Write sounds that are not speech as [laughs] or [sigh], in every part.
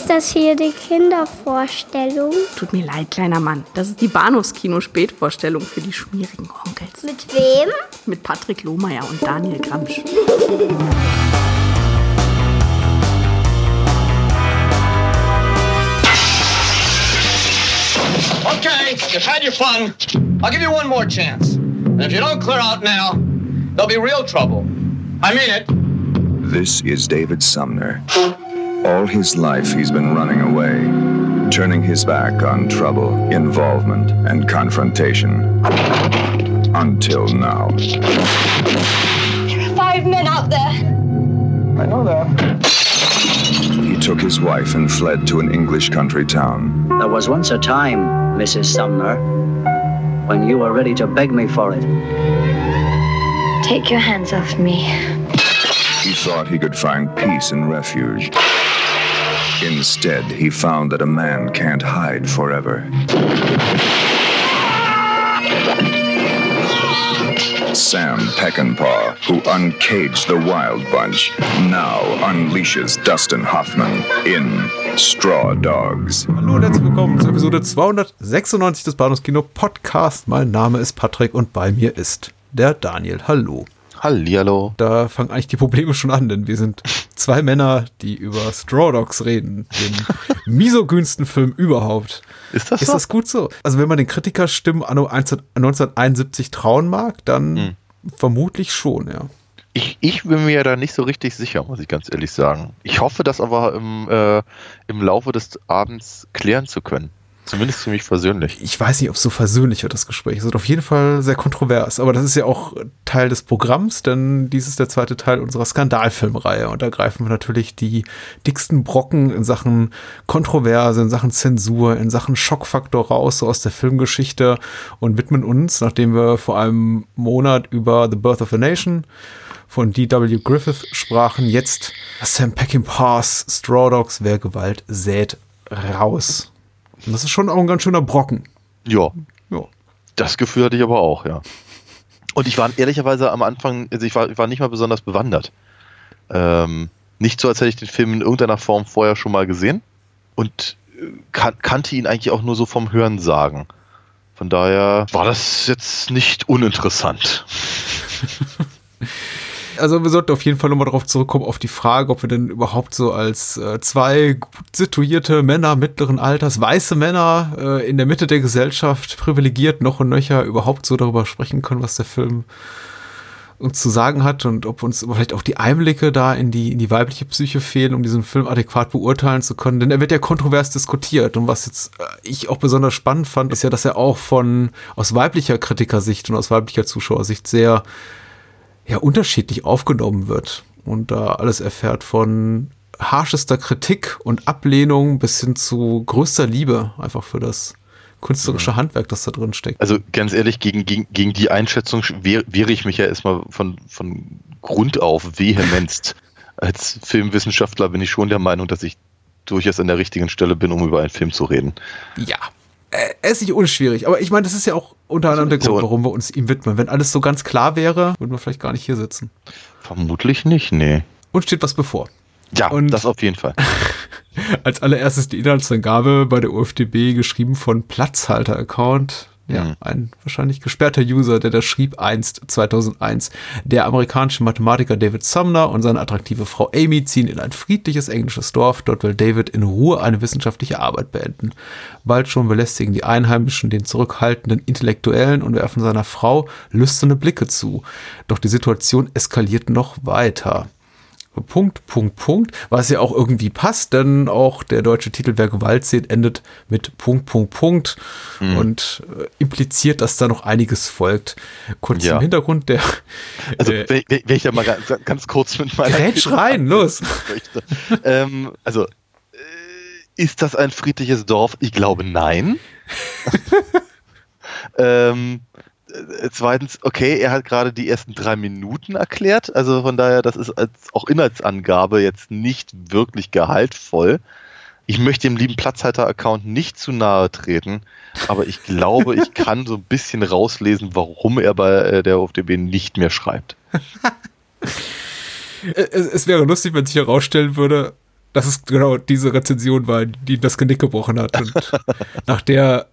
Ist das hier die Kindervorstellung? Tut mir leid, kleiner Mann. Das ist die Bahnhofskino-Spätvorstellung für die schmierigen Onkels. Mit wem? Mit Patrick Lohmeier und Daniel Gramsch. Okay, you've had your fun. I'll give you one more chance. And if you don't clear out now, there'll be real trouble. I mean it. This is David Sumner. All his life he's been running away, turning his back on trouble, involvement, and confrontation. Until now. There are five men out there. I know that. He took his wife and fled to an English country town. There was once a time, Mrs. Sumner, when you were ready to beg me for it. Take your hands off me. He thought he could find peace and refuge. Instead, he found that a man can't hide forever. Sam Peckinpah, who uncaged the Wild Bunch, now unleashes Dustin Hoffman in Straw Dogs. Hallo und herzlich willkommen zur Episode 296 des Bahnhofskino Podcast. Mein Name ist Patrick und bei mir ist der Daniel. Hallo. Hallihallo. Da fangen eigentlich die Probleme schon an, denn wir sind zwei Männer, die über Straw Dogs reden, den [laughs] misogynsten Film überhaupt. Ist das Ist so? das gut so? Also wenn man den Kritikerstimmen anno 1971 trauen mag, dann Hm. vermutlich schon, ja. Ich, ich bin mir da nicht so richtig sicher, muss ich ganz ehrlich sagen. Ich hoffe, das aber im, äh, im Laufe des Abends klären zu können. Zumindest für mich persönlich. Ich weiß nicht, ob es so versöhnlich wird, das Gespräch. Es wird auf jeden Fall sehr kontrovers. Aber das ist ja auch Teil des Programms, denn dies ist der zweite Teil unserer Skandalfilmreihe. Und da greifen wir natürlich die dicksten Brocken in Sachen Kontroverse, in Sachen Zensur, in Sachen Schockfaktor raus, so aus der Filmgeschichte und widmen uns, nachdem wir vor einem Monat über The Birth of a Nation von D.W. Griffith sprachen, jetzt Sam Peckinpahs Straw Dogs, wer Gewalt sät, raus. Und das ist schon auch ein ganz schöner Brocken. Ja, Ja. das Gefühl hatte ich aber auch, ja. Und ich war ehrlicherweise am Anfang, also ich war, ich war nicht mal besonders bewandert. Ähm, nicht so, als hätte ich den Film in irgendeiner Form vorher schon mal gesehen und äh, kan kannte ihn eigentlich auch nur so vom Hören sagen. Von daher war das jetzt nicht uninteressant. [laughs] Also wir sollten auf jeden Fall nochmal darauf zurückkommen, auf die Frage, ob wir denn überhaupt so als äh, zwei gut situierte Männer mittleren Alters, weiße Männer äh, in der Mitte der Gesellschaft, privilegiert noch und nöcher, überhaupt so darüber sprechen können, was der Film uns zu sagen hat und ob uns vielleicht auch die Einblicke da in die, in die weibliche Psyche fehlen, um diesen Film adäquat beurteilen zu können. Denn er wird ja kontrovers diskutiert. Und was jetzt äh, ich auch besonders spannend fand, ist ja, dass er auch von aus weiblicher Kritikersicht und aus weiblicher Zuschauersicht sehr ja unterschiedlich aufgenommen wird und da alles erfährt von harschester Kritik und Ablehnung bis hin zu größter Liebe einfach für das künstlerische Handwerk, das da drin steckt. Also ganz ehrlich, gegen, gegen, gegen die Einschätzung wehr, wehre ich mich ja erstmal von, von Grund auf vehemenst. [laughs] Als Filmwissenschaftler bin ich schon der Meinung, dass ich durchaus an der richtigen Stelle bin, um über einen Film zu reden. Ja. Äh, Er ist nicht unschwierig, aber ich meine, das ist ja auch unter anderem der. Grund, warum wir uns ihm widmen. Wenn alles so ganz klar wäre, würden wir vielleicht gar nicht hier sitzen. Vermutlich nicht, nee. Und steht was bevor. Ja, Und- das auf jeden Fall. [laughs] Als allererstes die Inhaltsangabe bei der UFDB geschrieben von Platzhalter-Account. Ja, Mhm. ein wahrscheinlich gesperrter User, der da schrieb einst 2001. Der amerikanische Mathematiker David Sumner und seine attraktive Frau Amy ziehen in ein friedliches englisches Dorf. Dort will David in Ruhe eine wissenschaftliche Arbeit beenden. Bald schon belästigen die Einheimischen den zurückhaltenden Intellektuellen und werfen seiner Frau lüsterne Blicke zu. Doch die Situation eskaliert noch weiter. Punkt, Punkt, Punkt, was ja auch irgendwie passt, denn auch der deutsche Titel Wer Gewalt sieht endet mit Punkt, Punkt, Punkt und äh, impliziert, dass da noch einiges folgt. Kurz Ja. im Hintergrund der Also, äh, wenn, wenn ich ja mal ganz, ganz kurz mit meiner. Grätsch rein, los. ähm, also, äh, ist das ein friedliches Dorf? Ich glaube, nein. [laughs] ähm, äh, zweitens, okay, er hat gerade die ersten drei Minuten erklärt. Also von daher, das ist als auch Inhaltsangabe jetzt nicht wirklich gehaltvoll. Ich möchte dem lieben Platzhalter-Account nicht zu nahe treten, aber ich glaube, ich [laughs] kann so ein bisschen rauslesen, warum er bei äh, der OFDB nicht mehr schreibt. [laughs] Äh, Es, es wäre lustig, wenn sich herausstellen würde, dass es genau diese Rezension war, die das Genick gebrochen hat. Und [laughs] nach der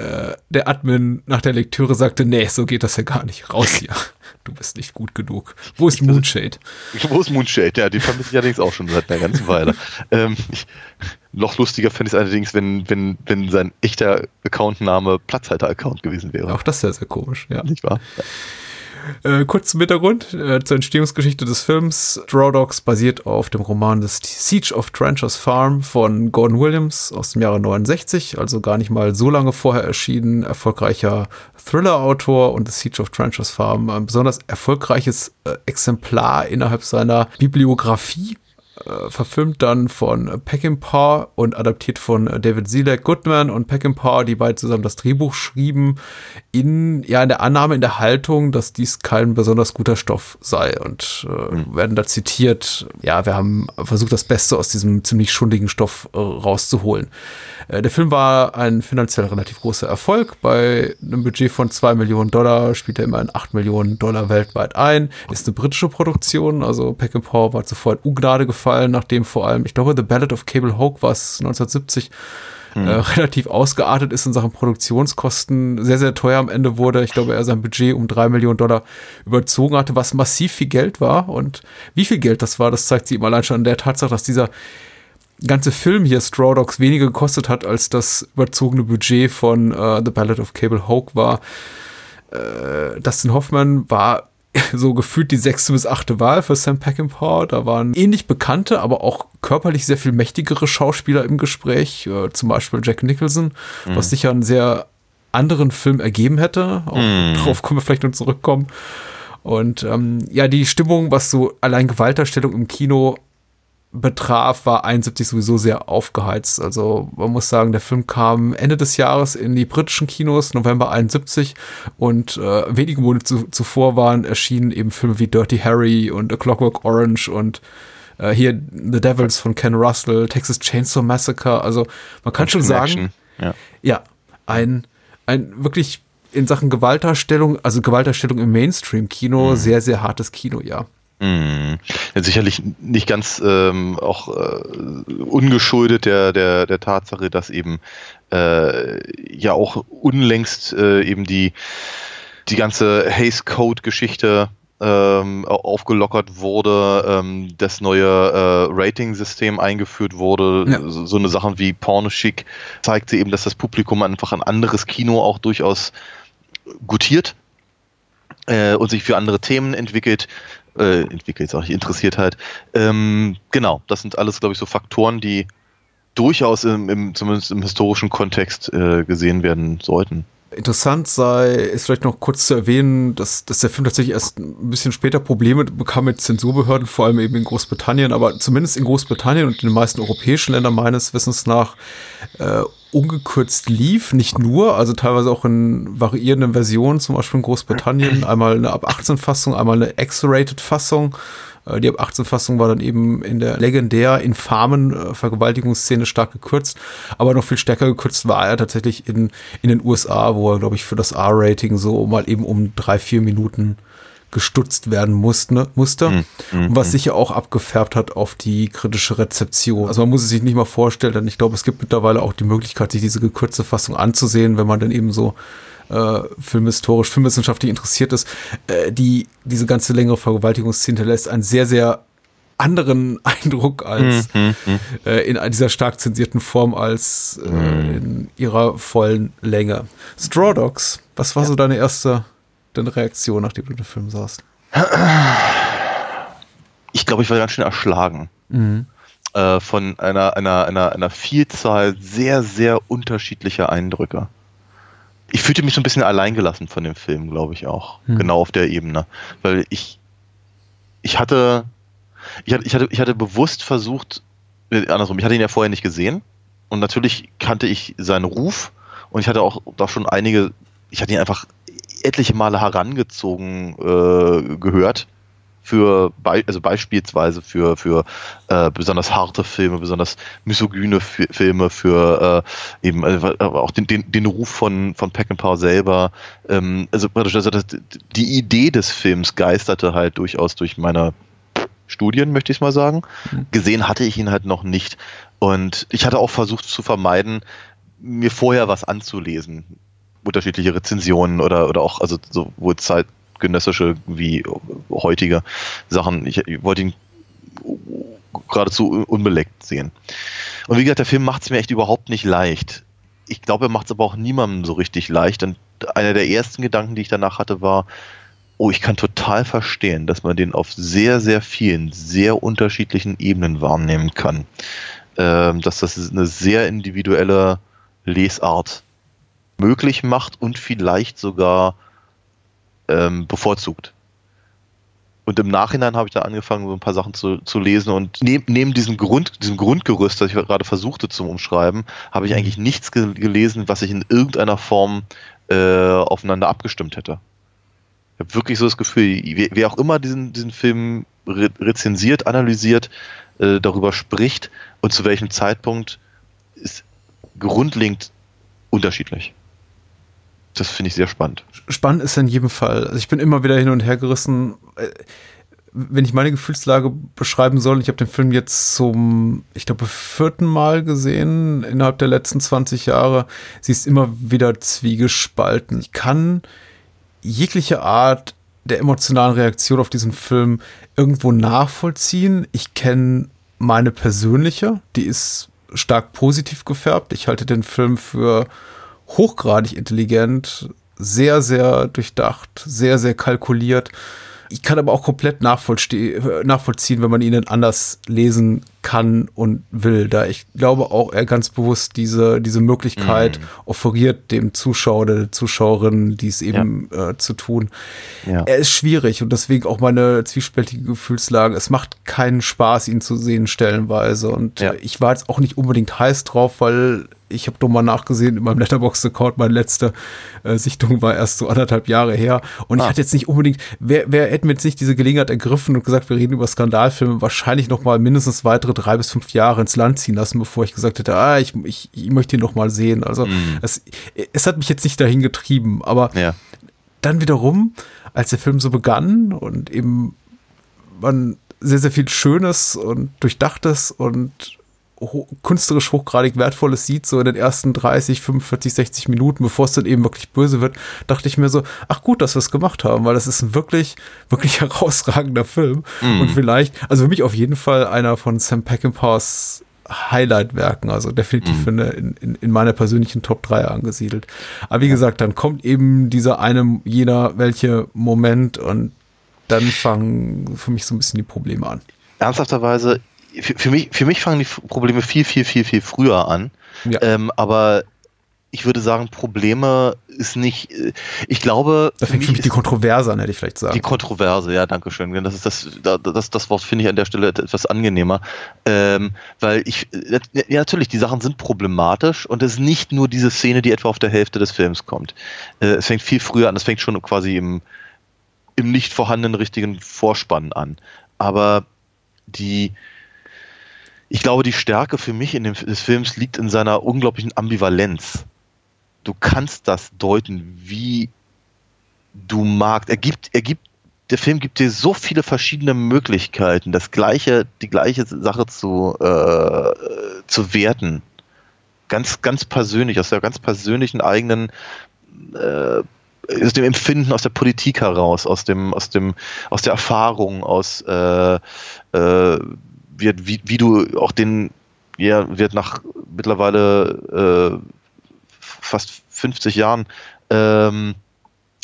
äh, der Admin nach der Lektüre sagte, nee, so geht das ja gar nicht. Raus hier. [laughs] Du bist nicht gut genug. Wo ist Moonshade? [laughs] Wo ist Moonshade? Ja, die vermisse ich allerdings auch schon seit einer ganzen Weile. [laughs] ähm, ich, noch lustiger fände ich es allerdings, wenn, wenn, wenn sein echter Accountname Platzhalter-Account gewesen wäre. Auch das ist ja sehr komisch, ja. Nicht wahr? Ja. Äh, kurz zum Hintergrund äh, zur Entstehungsgeschichte des Films. Straw Dogs basiert auf dem Roman The Siege of Trenchers Farm von Gordon Williams aus dem Jahre 69, also gar nicht mal so lange vorher erschienen. Erfolgreicher Thriller-Autor und The Siege of Trenchers Farm ein besonders erfolgreiches äh, Exemplar innerhalb seiner Bibliografie äh, verfilmt dann von Peckinpah und adaptiert von David Zelek Goodman und Peckinpah, die beide zusammen das Drehbuch schrieben, in, ja, in der Annahme, in der Haltung, dass dies kein besonders guter Stoff sei und äh, mhm. werden da zitiert, ja, wir haben versucht, das Beste aus diesem ziemlich schundigen Stoff äh, rauszuholen. Äh, der Film war ein finanziell relativ großer Erfolg. Bei einem Budget von 2 Millionen Dollar spielt er immerhin 8 Millionen Dollar weltweit ein. Ist eine britische Produktion, also Peckinpah war zuvor in Ungnade gefallen, nachdem vor allem, ich glaube, The Ballad of Cable Hoke was 1970 hm. Äh, relativ ausgeartet ist in Sachen Produktionskosten, sehr, sehr teuer am Ende wurde. Ich glaube, er sein Budget um drei Millionen Dollar überzogen hatte, was massiv viel Geld war. Und wie viel Geld das war, das zeigt sich ihm allein schon an der Tatsache, dass dieser ganze Film hier Straw Dogs weniger gekostet hat, als das überzogene Budget von uh, The Ballad of Cable Hoke war. Äh, Dustin Hoffman war [laughs] so gefühlt die sechste bis achte Wahl für Sam Peckinpah. Da waren ähnlich bekannte, aber auch körperlich sehr viel mächtigere Schauspieler im Gespräch, äh, zum Beispiel Jack Nicholson, mhm. was sicher einen sehr anderen Film ergeben hätte. Auch mhm. [laughs] Darauf können wir vielleicht noch zurückkommen. Und ähm, ja, die Stimmung, was so allein Gewalterstellung im Kino betraf, war 71 sowieso sehr aufgeheizt. Also man muss sagen, der Film kam Ende des Jahres in die britischen Kinos, November 71 und äh, wenige Monate zu, zuvor waren erschienen eben Filme wie Dirty Harry und A Clockwork Orange und äh, hier The Devils von Ken Russell, Texas Chainsaw Massacre. Also man kann schon sagen, ja. ja, ein, ein wirklich in Sachen Gewaltdarstellung, also Gewaltdarstellung im Mainstream-Kino, mhm. sehr, sehr hartes Kino, ja. Mhm. Ja, sicherlich nicht ganz ähm, auch äh, ungeschuldet der, der, der Tatsache, dass eben äh, ja auch unlängst äh, eben die, die ganze Haze Code-Geschichte ähm, aufgelockert wurde, ähm, das neue äh, Rating-System eingeführt wurde, ja. so, so, eine Sache wie Pornoschick zeigte eben, dass das Publikum einfach ein anderes Kino auch durchaus gutiert äh, und sich für andere Themen entwickelt äh, entwickelt, sage ich, interessiert halt. Ähm, genau, das sind alles, glaube ich, so Faktoren, die durchaus im, im zumindest im historischen Kontext äh, gesehen werden sollten. Interessant sei, ist vielleicht noch kurz zu erwähnen, dass, dass der Film tatsächlich erst ein bisschen später Probleme bekam mit Zensurbehörden, vor allem eben in Großbritannien, aber zumindest in Großbritannien und in den meisten europäischen Ländern meines Wissens nach äh, ungekürzt lief, nicht nur, also teilweise auch in variierenden Versionen, zum Beispiel in Großbritannien, einmal eine ab 18 Fassung, einmal eine X-rated Fassung die ab 18 Fassung war dann eben in der legendär infamen äh, Vergewaltigungsszene stark gekürzt, aber noch viel stärker gekürzt war er tatsächlich in, in den USA, wo er, glaube ich, für das R-Rating so mal eben um drei, vier Minuten gestutzt werden musste, ne, musste mm, mm, was mm. sicher auch abgefärbt hat auf die kritische Rezeption. Also man muss es sich nicht mal vorstellen, denn ich glaube, es gibt mittlerweile auch die Möglichkeit, sich diese gekürzte Fassung anzusehen, wenn man dann eben so äh, filmhistorisch, filmwissenschaftlich interessiert ist, äh, die diese ganze längere Vergewaltigungsszene hinterlässt einen sehr, sehr anderen [laughs] Eindruck als mhm, mhm, äh, in dieser stark zensierten Form als äh, mhm. in ihrer vollen Länge. Straw Dogs, was war ja. so deine erste deine Reaktion, nachdem du den Film sahst? Ich glaube, ich war ganz schön erschlagen. Mhm. Äh, von einer, einer, einer, einer Vielzahl sehr, sehr unterschiedlicher Eindrücke ich fühlte mich so ein bisschen alleingelassen von dem Film, glaube ich auch. Hm. Genau auf der Ebene. Weil ich, ich hatte, ich hatte, ich hatte, ich hatte bewusst versucht, äh, andersrum, ich hatte ihn ja vorher nicht gesehen. Und natürlich kannte ich seinen Ruf. Und ich hatte auch da schon einige, ich hatte ihn einfach etliche Male herangezogen äh, gehört für also beispielsweise für für äh, besonders harte Filme, besonders misogyne Filme, für äh, eben äh, auch den, den, den Ruf von von Peckinpah selber. Ähm, also praktisch also das, die Idee des Films geisterte halt durchaus durch meine Studien, möchte ich mal sagen. Gesehen hatte ich ihn halt noch nicht. Und ich hatte auch versucht zu vermeiden, mir vorher was anzulesen. Unterschiedliche Rezensionen oder, oder auch, also sowohl zeitgenössische wie heutige Sachen. Ich, ich wollte ihn geradezu unbeleckt sehen. Und wie gesagt, der Film macht es mir echt überhaupt nicht leicht. Ich glaube, er macht es aber auch niemandem so richtig leicht. Und einer der ersten Gedanken, die ich danach hatte, war, oh, ich kann total verstehen, dass man den auf sehr, sehr vielen, sehr unterschiedlichen Ebenen wahrnehmen kann. Ähm, dass das eine sehr individuelle Lesart möglich macht und vielleicht sogar ähm, bevorzugt. Und im Nachhinein habe ich da angefangen, so ein paar Sachen zu, zu lesen und neben, neben diesem, Grund, diesem Grundgerüst, das ich gerade versuchte zu umschreiben, habe ich eigentlich nichts ge gelesen, was ich in irgendeiner Form äh, aufeinander abgestimmt hätte. Ich habe wirklich so das Gefühl, wer, wer auch immer diesen, diesen Film re rezensiert, analysiert, äh, darüber spricht und zu welchem Zeitpunkt, ist grundlegend unterschiedlich. Das finde ich sehr spannend. Spannend ist in jedem Fall. Also ich bin immer wieder hin und her gerissen. Äh, wenn ich meine Gefühlslage beschreiben soll, ich habe den Film jetzt zum, ich glaube, vierten Mal gesehen innerhalb der letzten 20 Jahre. Sie ist immer wieder zwiegespalten. Ich kann jegliche Art der emotionalen Reaktion auf diesen Film irgendwo nachvollziehen. Ich kenne meine persönliche, die ist stark positiv gefärbt. Ich halte den Film für hochgradig intelligent, sehr, sehr durchdacht, sehr, sehr kalkuliert. Ich kann aber auch komplett nachvollziehen, wenn man ihn anders lesen kann und will. Da ich glaube auch, er ganz bewusst diese, diese Möglichkeit mm. offeriert dem Zuschauer oder der Zuschauerin, dies eben ja. äh, zu tun. Ja. Er ist schwierig und deswegen auch meine zwiespältige Gefühlslage. Es macht keinen Spaß, ihn zu sehen stellenweise. Und ja. ich war jetzt auch nicht unbedingt heiß drauf, weil ich habe doch mal nachgesehen in meinem Letterbox-Account, meine letzte äh, Sichtung war erst so anderthalb Jahre her. Und ah. ich hatte jetzt nicht unbedingt, wer, wer hätte mir jetzt nicht diese Gelegenheit ergriffen und gesagt, wir reden über Skandalfilme, wahrscheinlich noch mal mindestens weitere drei bis fünf Jahre ins Land ziehen lassen, bevor ich gesagt hätte, ah, ich, ich, ich möchte ihn noch mal sehen. Also mm. es, es hat mich jetzt nicht dahin getrieben, aber ja. dann wiederum, als der Film so begann und eben man sehr, sehr viel Schönes und Durchdachtes und ho künstlerisch hochgradig Wertvolles sieht, so in den ersten 30, 45, 60 Minuten, bevor es dann eben wirklich böse wird, dachte ich mir so, ach gut, dass wir es gemacht haben, weil das ist ein wirklich, wirklich [laughs] herausragender Film. Mm. Und vielleicht, also für mich auf jeden Fall einer von Sam Peckinpahs Highlight-Werken, also definitiv mm. in, in, in meiner persönlichen Top 3 angesiedelt. Aber wie gesagt, dann kommt eben dieser eine, jener, welche Moment und dann fangen für mich so ein bisschen die Probleme an. Ernsthafterweise, für, für, mich, für mich fangen die Probleme viel, viel, viel, viel früher an. Ja. Ähm, aber ich würde sagen, Probleme ist nicht, äh, ich glaube. Da fängt für mich die Kontroverse an, hätte ich vielleicht sagen. Die Kontroverse, ja, danke schön. Das ist das, das, das Wort finde ich an der Stelle etwas angenehmer. Ähm, weil ich, ja, natürlich, die Sachen sind problematisch und es ist nicht nur diese Szene, die etwa auf der Hälfte des Films kommt. Äh, es fängt viel früher an, es fängt schon quasi im, im nicht vorhandenen richtigen Vorspann an. Aber die, ich glaube, die Stärke für mich in dem, des Films liegt in seiner unglaublichen Ambivalenz. Du kannst das deuten, wie du magst. Er gibt, er gibt, der Film gibt dir so viele verschiedene Möglichkeiten, das gleiche, die gleiche Sache zu, äh, zu werten. Ganz, ganz persönlich, aus der ganz persönlichen eigenen äh, aus dem Empfinden aus der Politik heraus, aus dem, aus dem, aus der Erfahrung, aus äh, äh, wird, wie, wie du auch den, ja, wird nach mittlerweile äh, fast 50 Jahren ähm,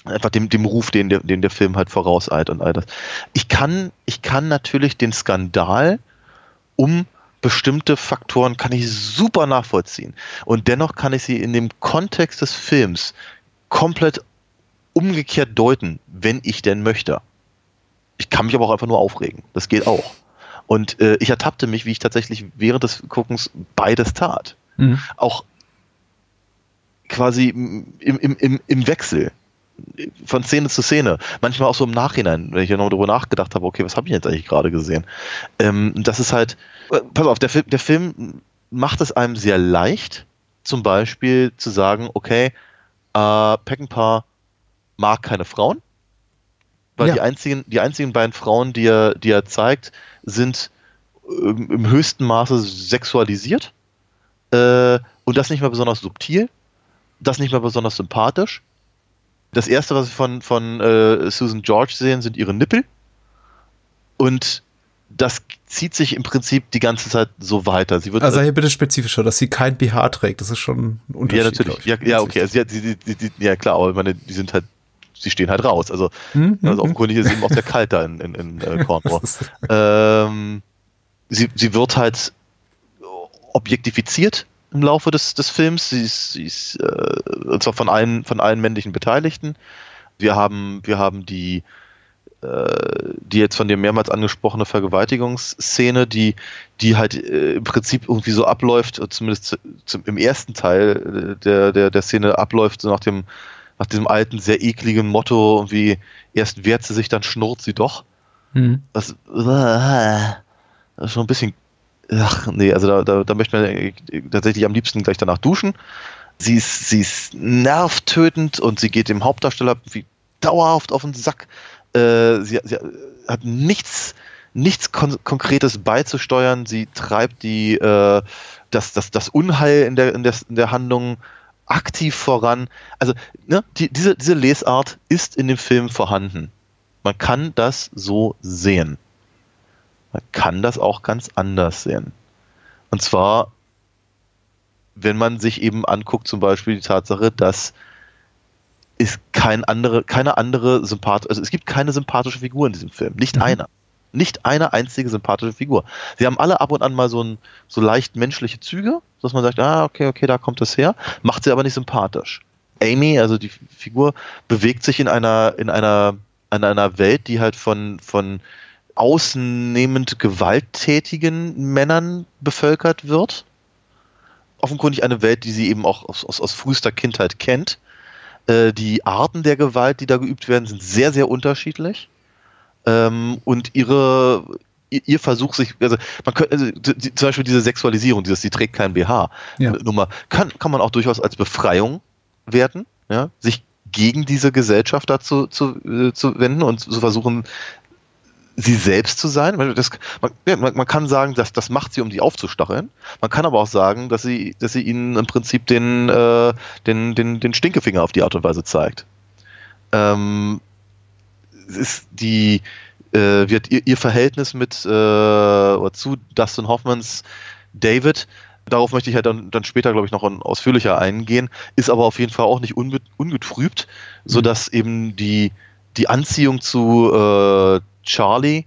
einfach dem, dem Ruf, den der, den der Film halt vorauseilt und all das. Ich kann, ich kann natürlich den Skandal um bestimmte Faktoren kann ich super nachvollziehen. Und dennoch kann ich sie in dem Kontext des Films komplett umgekehrt deuten, wenn ich denn möchte. Ich kann mich aber auch einfach nur aufregen. Das geht auch. Und äh, ich ertappte mich, wie ich tatsächlich während des Guckens beides tat. Mhm. Auch quasi im, im, im, im Wechsel von Szene zu Szene. Manchmal auch so im Nachhinein, wenn ich ja noch darüber nachgedacht habe, okay, was habe ich jetzt eigentlich gerade gesehen? Ähm, das ist halt, äh, pass auf, der, Film, der Film macht es einem sehr leicht, zum Beispiel zu sagen, okay, äh, Peckinpah mag keine Frauen weil Ja. die einzigen, die einzigen beiden Frauen, die er, die er zeigt, sind ähm, im höchsten Maße sexualisiert. Äh, und das nicht mal besonders subtil, das nicht mal besonders sympathisch. Das erste, was wir von, von äh, Susan George sehen, sind ihre Nippel. Und das zieht sich im Prinzip die ganze Zeit so weiter. Sie wird Also hier bitte spezifischer, dass sie kein BH trägt. Das ist schon ein Unterschied. ja, natürlich. Ja, ja, okay. Also, sie, sie, sie, sie, ja, klar, aber ich meine, die sind halt, sie stehen halt raus. Also, Hm, also hm, offenkundig ist eben auch sehr kalt da in, in, in äh, [laughs] Cornwall. Ähm, sie, sie wird halt objektifiziert im Laufe des, des Films. Sie ist, sie ist äh, und zwar von allen, von allen männlichen Beteiligten. Wir haben, wir haben die, äh, die jetzt von dir mehrmals angesprochene Vergewaltigungsszene, die, die halt äh, im Prinzip irgendwie so abläuft, zumindest zu, zum, im ersten Teil äh, der, der, der Szene abläuft, so nach dem, nach diesem alten, sehr ekligen Motto, irgendwie erst wehrt sie sich, dann schnurrt sie doch. Hm. Das, das ist schon ein bisschen. Ach, nee, also da, da, da möchte man äh, tatsächlich am liebsten gleich danach duschen. Sie ist, sie ist nervtötend und sie geht dem Hauptdarsteller wie dauerhaft auf den Sack. Äh, sie, sie hat nichts, nichts Kon Konkretes beizusteuern. Sie treibt die, äh, das, das, das Unheil in der, in, der, in der Handlung aktiv voran. Also, ne, die, diese, diese Lesart ist in dem Film vorhanden. Man kann das so sehen. Man kann das auch ganz anders sehen. Und zwar, wenn man sich eben anguckt, zum Beispiel die Tatsache, dass es kein andere, keine andere sympath also es gibt keine sympathische Figur in diesem Film. Nicht Mhm. einer. Nicht eine einzige sympathische Figur. Sie haben alle ab und an mal so, ein, so leicht menschliche Züge, dass man sagt, ah, okay, okay, da kommt das her, macht sie aber nicht sympathisch. Amy, also die Figur, bewegt sich in einer, in einer, in einer Welt, die halt von, von außennehmend gewalttätigen Männern bevölkert wird. Offenkundig eine Welt, die sie eben auch aus, aus, aus frühester Kindheit kennt. Äh, die Arten der Gewalt, die da geübt werden, sind sehr, sehr unterschiedlich. Ähm, und ihre, ihr, Versuch, sich, also man könnte, also, die, zum Beispiel diese Sexualisierung, dieses, sie trägt kein BH, Ja. Nummer, kann, kann man auch durchaus als Befreiung werten, ja, sich gegen diese Gesellschaft dazu zu, äh, zu wenden und zu versuchen, sie selbst zu sein. Das, man, ja, man, man kann sagen, dass das macht sie, um die aufzustacheln. Man kann aber auch sagen, dass sie, dass sie ihnen im Prinzip den, äh, den, den, den Stinkefinger auf die Art und Weise zeigt. Ähm, ist die äh, wird ihr, ihr Verhältnis mit äh, oder zu Dustin Hoffmans David Darauf möchte ich halt dann, dann später, glaube ich, noch ausführlicher eingehen, ist aber auf jeden Fall auch nicht unbe ungetrübt, sodass eben die, die Anziehung zu äh, Charlie,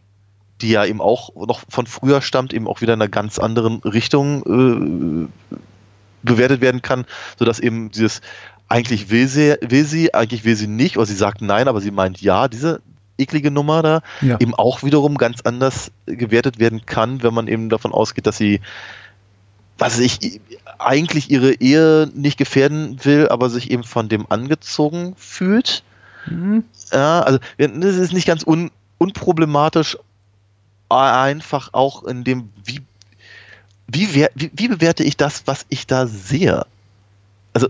die ja eben auch noch von früher stammt, eben auch wieder in einer ganz anderen Richtung äh, bewertet werden kann, sodass eben dieses eigentlich will sie, will sie, eigentlich will sie nicht, oder sie sagt nein, aber sie meint ja, diese eklige Nummer da, Ja. eben auch wiederum ganz anders gewertet werden kann, wenn man eben davon ausgeht, dass sie was ich eigentlich ihre Ehe nicht gefährden will, aber sich eben von dem angezogen fühlt. Mhm. Ja, also das ist nicht ganz un, unproblematisch, einfach auch in dem, wie, wie, wie, wie bewerte ich das, was ich da sehe? Also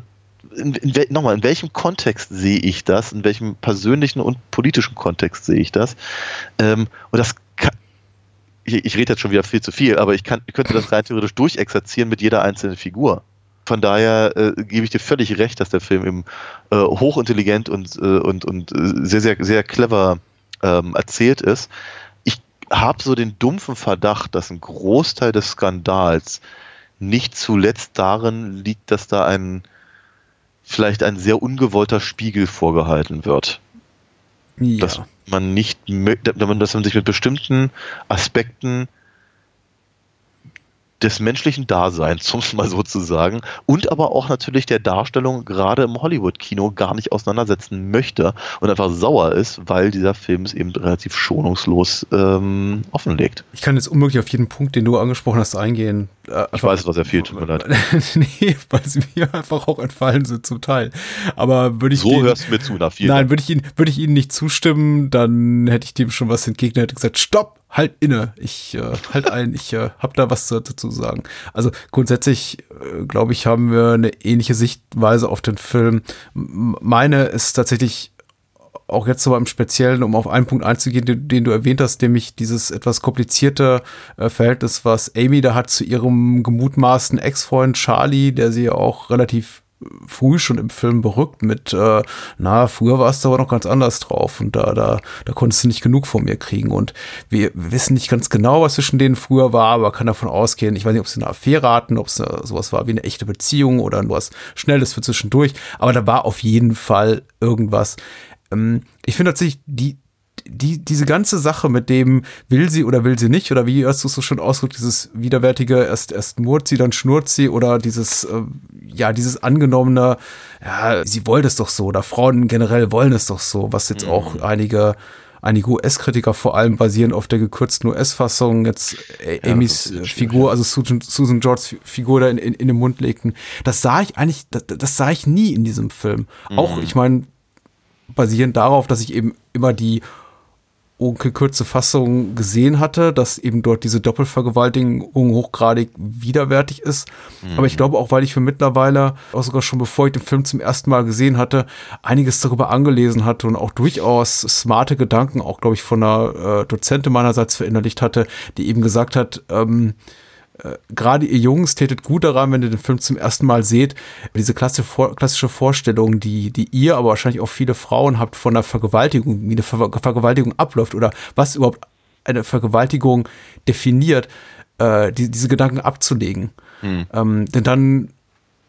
in, in, nochmal, in welchem Kontext sehe ich das? In welchem persönlichen und politischen Kontext sehe ich das? Ähm, und das kann, ich, ich rede jetzt schon wieder viel zu viel, aber ich, kann, ich könnte das rein theoretisch durchexerzieren mit jeder einzelnen Figur. Von daher äh, gebe ich dir völlig recht, dass der Film eben äh, hochintelligent und, äh, und, und äh, sehr, sehr, sehr clever ähm, erzählt ist. Ich habe so den dumpfen Verdacht, dass ein Großteil des Skandals nicht zuletzt darin liegt, dass da ein vielleicht ein sehr ungewollter Spiegel vorgehalten wird Ja. dass man nicht, dass man sich mit bestimmten Aspekten des menschlichen Daseins, um es mal so zu sagen, und aber auch natürlich der Darstellung gerade im Hollywood-Kino gar nicht auseinandersetzen möchte und einfach sauer ist, weil dieser Film es eben relativ schonungslos ähm, offenlegt. Ich kann jetzt unmöglich auf jeden Punkt, den du angesprochen hast, eingehen. Äh, Ich weiß, was er viel, tut mir leid. [laughs] nee, weil sie mir einfach auch entfallen sind zum Teil. Aber würde ich So den, hörst du mir zu, nach vielen Nein, würde ich ihn, würde ich ihnen nicht zustimmen, dann hätte ich dem schon was entgegnet, hätte gesagt, stopp, halt inne, ich äh, halt ein, ich äh, habe da was dazu zu sagen. Also grundsätzlich, äh, glaube ich, haben wir eine ähnliche Sichtweise auf den Film. Meine ist tatsächlich auch jetzt so im Speziellen, um auf einen Punkt einzugehen, den, den du erwähnt hast, nämlich dieses etwas komplizierte äh, Verhältnis, was Amy da hat zu ihrem gemutmaßten Ex-Freund Charlie, der sie ja auch relativ früh schon im Film berückt mit, äh, na, früher warst du aber noch ganz anders drauf und da, da, da konntest du nicht genug von mir kriegen. Und wir wissen nicht ganz genau, was zwischen denen früher war, aber kann davon ausgehen, ich weiß nicht, ob sie eine Affäre hatten, ob es sowas war wie eine echte Beziehung oder nur was Schnelles für zwischendurch, aber da war auf jeden Fall irgendwas. Ähm, ich finde tatsächlich, die, die, diese ganze Sache mit dem, will sie oder will sie nicht, oder wie hast du es so schon ausgedrückt, dieses widerwärtige, erst, erst murrt sie, dann schnurrt sie, oder dieses, äh, ja, dieses angenommene, ja, sie wollte es doch so, oder Frauen generell wollen es doch so, was jetzt mhm. auch einige, einige US-Kritiker vor allem basieren auf der gekürzten US-Fassung jetzt ja, Amy's Figur, also Susan, Susan Georges Figur da in, in, in, den Mund legten. Das sah ich eigentlich, das, das sah ich nie in diesem Film. Mhm. Auch, ich meine, basierend darauf, dass ich eben immer die gekürzte Fassung gesehen hatte, dass eben dort diese Doppelvergewaltigung hochgradig widerwärtig ist. Mhm. Aber ich glaube auch, weil ich für mittlerweile, auch sogar schon bevor ich den Film zum ersten Mal gesehen hatte, einiges darüber angelesen hatte und auch durchaus smarte Gedanken, auch glaube ich von einer äh, Dozentin meinerseits verinnerlicht hatte, die eben gesagt hat, ähm, äh, gerade ihr Jungs tätet gut daran, wenn ihr den Film zum ersten Mal seht, diese klassische, Vor klassische Vorstellung, die, die ihr, aber wahrscheinlich auch viele Frauen habt von einer Vergewaltigung, wie eine Ver Vergewaltigung abläuft oder was überhaupt eine Vergewaltigung definiert, äh, die, diese Gedanken abzulegen. Hm. Ähm, denn dann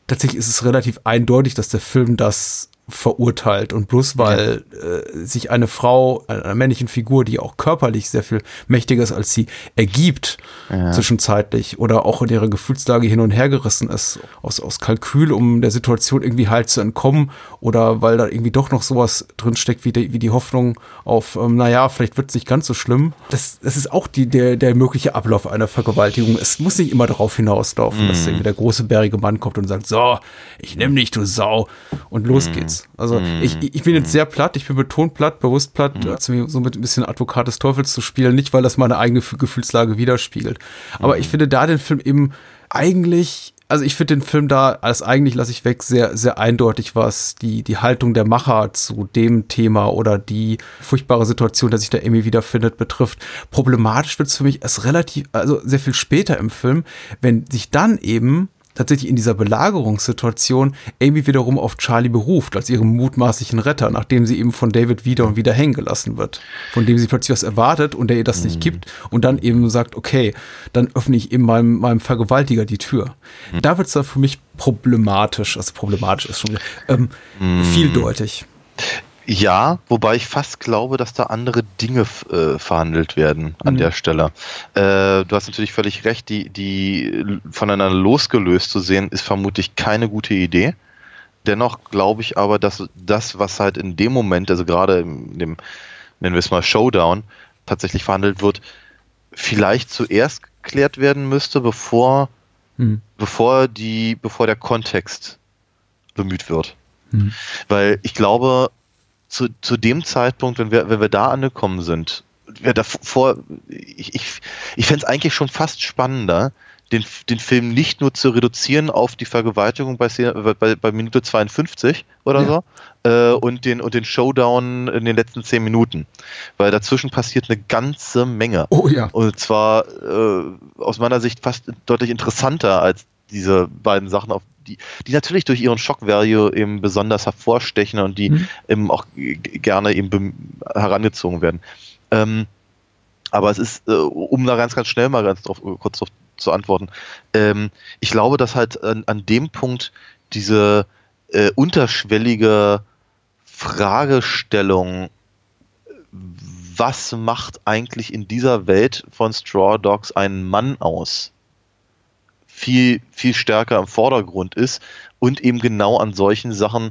tatsächlich ist es relativ eindeutig, dass der Film das verurteilt. Und bloß weil äh, sich eine Frau, einer männlichen Figur, die auch körperlich sehr viel mächtiger ist als sie, ergibt, ja. zwischenzeitlich oder auch in ihrer Gefühlslage hin und her gerissen ist, aus, aus Kalkül, um der Situation irgendwie halt zu entkommen oder weil da irgendwie doch noch sowas drinsteckt, wie die, wie die Hoffnung auf, ähm, naja, vielleicht wird es nicht ganz so schlimm. Das, das ist auch die, der, der mögliche Ablauf einer Vergewaltigung. Es muss nicht immer darauf hinauslaufen, mhm. dass irgendwie der große bärige Mann kommt und sagt, so, ich nehme dich, du Sau, und los mhm. geht's. Also mm. ich, ich bin jetzt sehr platt, ich bin betont platt, bewusst platt, mm. so mit ein bisschen Advokat des Teufels zu spielen, nicht weil das meine eigene Gefühlslage widerspiegelt. Aber mm. ich finde da den Film eben eigentlich also ich finde den Film da, als eigentlich lasse ich weg, sehr, sehr eindeutig, was die, die Haltung der Macher zu dem Thema oder die furchtbare Situation, dass sich der Emmy wiederfindet, betrifft. Problematisch wird es für mich erst relativ, also sehr viel später im Film, wenn sich dann eben tatsächlich in dieser Belagerungssituation Amy wiederum auf Charlie beruft, als ihren mutmaßlichen Retter, nachdem sie eben von David wieder und wieder hängen gelassen wird, von dem sie plötzlich was erwartet und der ihr das mhm. nicht gibt und dann eben sagt, okay, dann öffne ich eben meinem, meinem Vergewaltiger die Tür. Mhm. Da wird es dann für mich problematisch, also problematisch ist schon ähm, mhm. vieldeutig. Ja, wobei ich fast glaube, dass da andere Dinge äh, verhandelt werden an mhm. der Stelle. Äh, du hast natürlich völlig recht, die, die voneinander losgelöst zu sehen, ist vermutlich keine gute Idee. Dennoch glaube ich aber, dass das, was halt in dem Moment, also gerade in dem, nennen wir es mal Showdown, tatsächlich verhandelt wird, vielleicht zuerst geklärt werden müsste, bevor, mhm. bevor die, bevor der Kontext bemüht wird. Mhm. Weil ich glaube, zu, zu dem Zeitpunkt, wenn wir, wenn wir da angekommen sind, wir davor, ich, ich, ich fände es eigentlich schon fast spannender, den, den Film nicht nur zu reduzieren auf die Vergewaltigung bei, bei, bei Minute 52 oder ja. so äh, und, den, und den Showdown in den letzten 10 Minuten. Weil dazwischen passiert eine ganze Menge. Oh ja. Und zwar äh, aus meiner Sicht fast deutlich interessanter als diese beiden Sachen, auf die, die natürlich durch ihren Shock-Value eben besonders hervorstechen und die mhm. eben auch gerne eben herangezogen werden. Ähm, aber es ist, äh, um da ganz, ganz schnell mal ganz drauf, kurz drauf zu antworten, ähm, ich glaube, dass halt an, an dem Punkt diese äh, unterschwellige Fragestellung, was macht eigentlich in dieser Welt von Straw Dogs einen Mann aus? Viel, viel stärker im Vordergrund ist und eben genau an solchen Sachen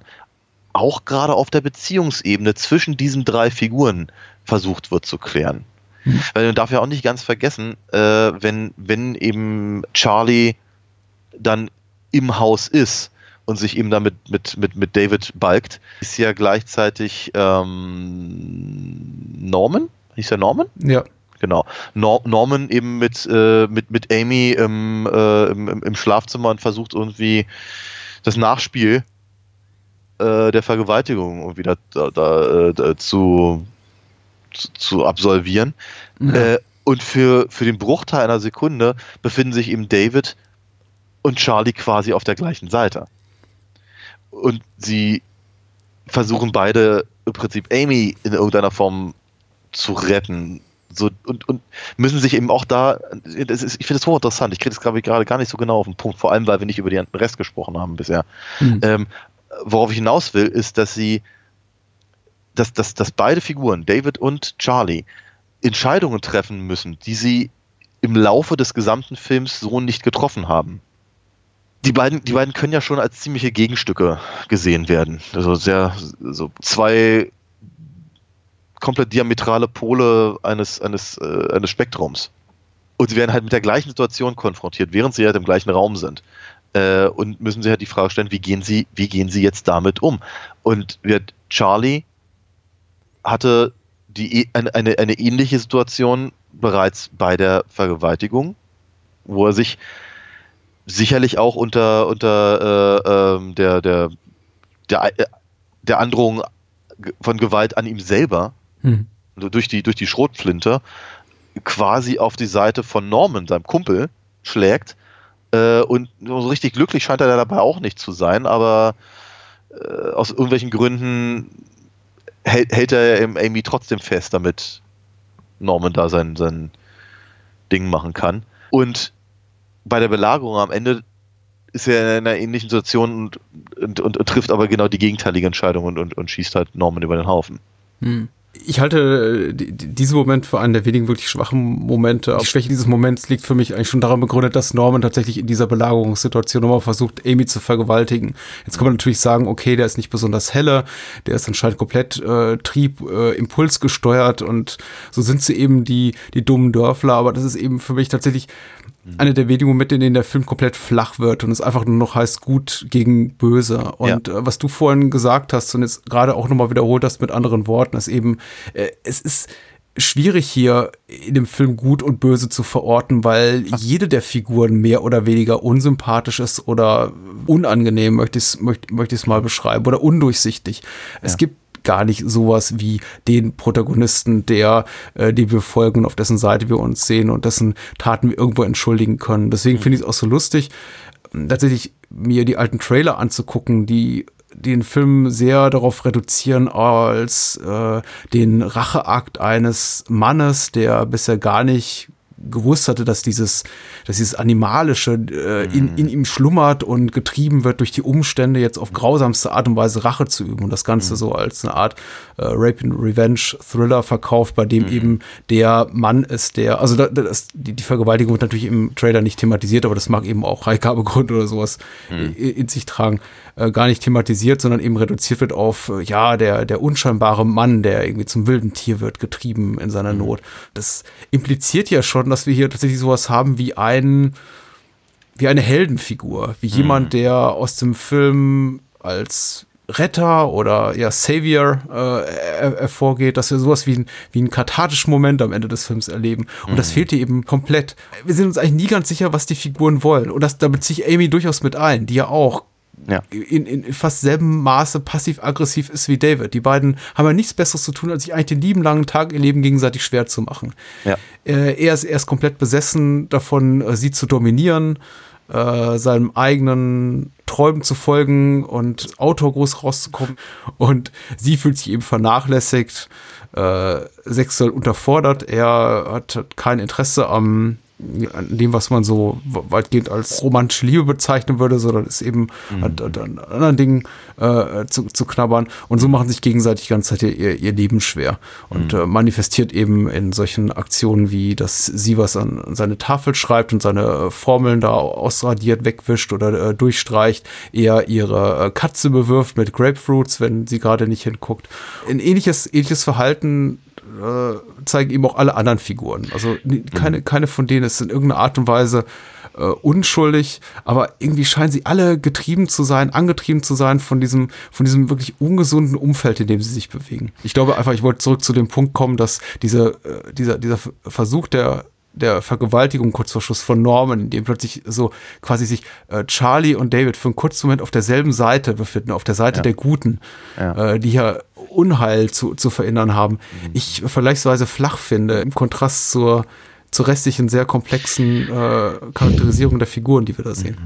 auch gerade auf der Beziehungsebene zwischen diesen drei Figuren versucht wird zu klären. Mhm. Weil man darf ja auch nicht ganz vergessen, äh, wenn, wenn eben Charlie dann im Haus ist und sich eben damit mit, mit, mit David balgt, ist ja gleichzeitig ähm, Norman? Hieß er Norman? Ja. Genau. Nor Norman eben mit, äh, mit, mit Amy im, äh, im, im Schlafzimmer und versucht irgendwie das Nachspiel äh, der Vergewaltigung irgendwie da, da, da, äh, zu, zu, zu absolvieren. Äh, und für, für den Bruchteil einer Sekunde befinden sich eben David und Charlie quasi auf der gleichen Seite. Und sie versuchen beide im Prinzip Amy in irgendeiner Form zu retten. So, und, und müssen sich eben auch da, ist, ich finde das hochinteressant, ich kriege das glaube ich gerade gar nicht so genau auf den Punkt, vor allem weil wir nicht über den Rest gesprochen haben bisher. Mhm. Ähm, worauf ich hinaus will, ist, dass sie, dass, dass, dass beide Figuren, David und Charlie, Entscheidungen treffen müssen, die sie im Laufe des gesamten Films so nicht getroffen haben. Die beiden, die beiden können ja schon als ziemliche Gegenstücke gesehen werden. Also sehr, so zwei komplett diametrale Pole eines, eines, äh, eines Spektrums. Und sie werden halt mit der gleichen Situation konfrontiert, während sie halt im gleichen Raum sind. Äh, und müssen sich halt die Frage stellen, wie gehen sie, wie gehen sie jetzt damit um? Und wird Charlie hatte die, eine, eine, eine ähnliche Situation bereits bei der Vergewaltigung, wo er sich sicherlich auch unter, unter äh, ähm, der, der, der, äh, der Androhung von Gewalt an ihm selber Hm. durch die, durch die Schrotflinte quasi auf die Seite von Norman, seinem Kumpel, schlägt. Äh, und so richtig glücklich scheint er dabei auch nicht zu sein, aber äh, aus irgendwelchen Gründen hält, hält er eben Amy trotzdem fest, damit Norman da sein, sein Ding machen kann. Und bei der Belagerung am Ende ist er in einer ähnlichen Situation und, und, und, und trifft aber genau die gegenteilige Entscheidung und, und, und schießt halt Norman über den Haufen. Hm. Ich halte äh, die- die- diesen Moment für einen der wenigen wirklich schwachen Momente. Die Schwäche dieses Moments liegt für mich eigentlich schon daran begründet, dass Norman tatsächlich in dieser Belagerungssituation nochmal versucht, Amy zu vergewaltigen. Jetzt kann man natürlich sagen, okay, der ist nicht besonders helle, der ist anscheinend komplett äh, Trieb, äh, Impuls gesteuert und so sind sie eben die, die dummen Dörfler, aber das ist eben für mich tatsächlich einer der wenigen Momente, in denen der Film komplett flach wird und es einfach nur noch heißt gut gegen böse. Und äh, was du vorhin gesagt hast und jetzt gerade auch nochmal wiederholt hast mit anderen Worten, ist eben, äh, es ist schwierig hier in dem Film gut und böse zu verorten, weil jede der Figuren mehr oder weniger unsympathisch ist oder unangenehm, möchte ich es möchte, möchte ich's mal beschreiben, oder undurchsichtig. Es gibt gar nicht sowas wie den Protagonisten, der, äh, dem wir folgen und auf dessen Seite wir uns sehen und dessen Taten wir irgendwo entschuldigen können. Deswegen finde ich es auch so lustig, tatsächlich mir die alten Trailer anzugucken, die den Film sehr darauf reduzieren als äh, den Racheakt eines Mannes, der bisher gar nicht gewusst hatte, dass dieses, dass dieses Animalische äh, in, in ihm schlummert und getrieben wird durch die Umstände, jetzt auf grausamste Art und Weise Rache zu üben und das Ganze so als eine Art äh, Rape and Revenge Thriller verkauft, bei dem eben der Mann ist, der, also da, das, die, die Vergewaltigung wird natürlich im Trailer nicht thematisiert, aber das mag eben auch Freigabegrund oder sowas in, in sich tragen, äh, gar nicht thematisiert, sondern eben reduziert wird auf, äh, ja, der, der unscheinbare Mann, der irgendwie zum wilden Tier wird, getrieben in seiner Not. Das impliziert ja schon, dass wir hier tatsächlich sowas haben wie ein, wie eine Heldenfigur, wie jemand, der aus dem Film als Retter oder ja Savior äh, er, hervorgeht, dass wir sowas wie, ein, wie einen kathartischen Moment am Ende des Films erleben. Und das fehlt hier eben komplett. Wir sind uns eigentlich nie ganz sicher, was die Figuren wollen. Und das, da beziehe ich Amy durchaus mit ein, die ja auch Ja. in, in fast selben Maße passiv-aggressiv ist wie David. Die beiden haben ja nichts Besseres zu tun, als sich eigentlich den lieben langen Tag ihr Leben gegenseitig schwer zu machen. Ja. Äh, er, ist, er ist komplett besessen davon, äh, sie zu dominieren, äh, seinem eigenen Träumen zu folgen und Autor groß rauszukommen. Und sie fühlt sich eben vernachlässigt, äh, sexuell unterfordert. Er hat, hat kein Interesse am an dem, was man so weitgehend als romantische Liebe bezeichnen würde, sondern ist eben hat, hat an anderen Dingen äh, zu, zu knabbern. Und so machen sich gegenseitig die ganze Zeit ihr, ihr Leben schwer. Und äh, manifestiert eben in solchen Aktionen wie, dass sie was an, an seine Tafel schreibt und seine äh, Formeln da ausradiert, wegwischt oder äh, durchstreicht, eher ihre äh, Katze bewirft mit Grapefruits, wenn sie gerade nicht hinguckt. Ein ähnliches, ähnliches Verhalten äh, zeigen eben auch alle anderen Figuren. Also ni- keine, keine von denen ist in irgendeiner Art und Weise äh, unschuldig, aber irgendwie scheinen sie alle getrieben zu sein, angetrieben zu sein von diesem, von diesem wirklich ungesunden Umfeld, in dem sie sich bewegen. Ich glaube einfach, ich wollte zurück zu dem Punkt kommen, dass diese, äh, dieser, dieser Versuch der der Vergewaltigung kurz vor Schluss von Norman, in dem plötzlich so quasi sich äh, Charlie und David für einen kurzen Moment auf derselben Seite befinden, auf der Seite Ja. der Guten, Ja. äh, die ja Unheil zu, zu verinnern haben, Mhm. ich vergleichsweise flach finde, im Kontrast zur, zur restlichen, sehr komplexen äh, Charakterisierung der Figuren, die wir da sehen.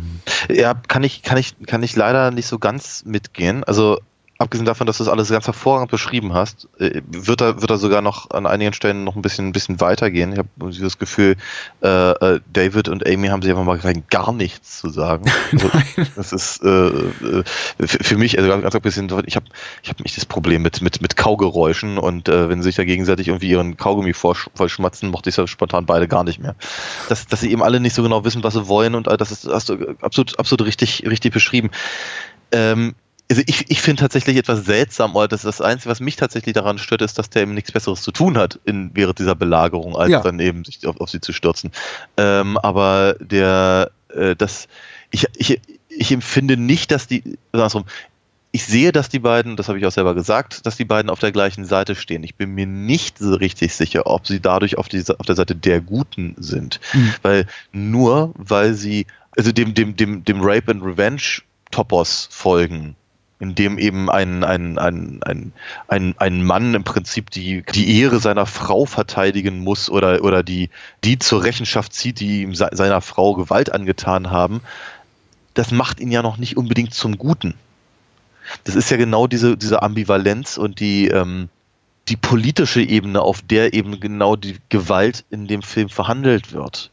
Ja, kann ich, kann ich, kann ich leider nicht so ganz mitgehen. Also, abgesehen davon, dass du das alles ganz hervorragend beschrieben hast, äh, wird er, wird er sogar noch an einigen Stellen noch ein bisschen, ein bisschen weitergehen. Ich habe das Gefühl, äh, äh, David und Amy haben sich einfach mal rein gar nichts zu sagen. [laughs] Also, das ist äh, äh, für, für mich, also ganz ein bisschen, ich habe ich hab nicht das Problem mit, mit, mit Kaugeräuschen und äh, wenn sie sich da gegenseitig irgendwie ihren Kaugummi vollschmatzen, mochte ich ja spontan beide gar nicht mehr. Dass, dass sie eben alle nicht so genau wissen, was sie wollen und das ist, hast du absolut, absolut richtig, richtig beschrieben. Ähm, also ich, ich finde tatsächlich etwas seltsam, oder das, das Einzige, was mich tatsächlich daran stört, ist, dass der eben nichts Besseres zu tun hat in, während dieser Belagerung, als Ja. dann eben sich auf, auf sie zu stürzen. Ähm, aber der, äh, das, ich, ich, ich empfinde nicht, dass die, andersrum, ich sehe, dass die beiden, das habe ich auch selber gesagt, dass die beiden auf der gleichen Seite stehen. Ich bin mir nicht so richtig sicher, ob sie dadurch auf, die, auf der Seite der Guten sind. Mhm. Weil nur weil sie, also dem, dem, dem, dem Rape and Revenge Topos folgen, in dem eben ein, ein, ein, ein, ein, ein Mann im Prinzip die, die Ehre seiner Frau verteidigen muss oder, oder die, die zur Rechenschaft zieht, die ihm se seiner Frau Gewalt angetan haben, das macht ihn ja noch nicht unbedingt zum Guten. Das ist ja genau diese, diese Ambivalenz und die, ähm, die politische Ebene, auf der eben genau die Gewalt in dem Film verhandelt wird.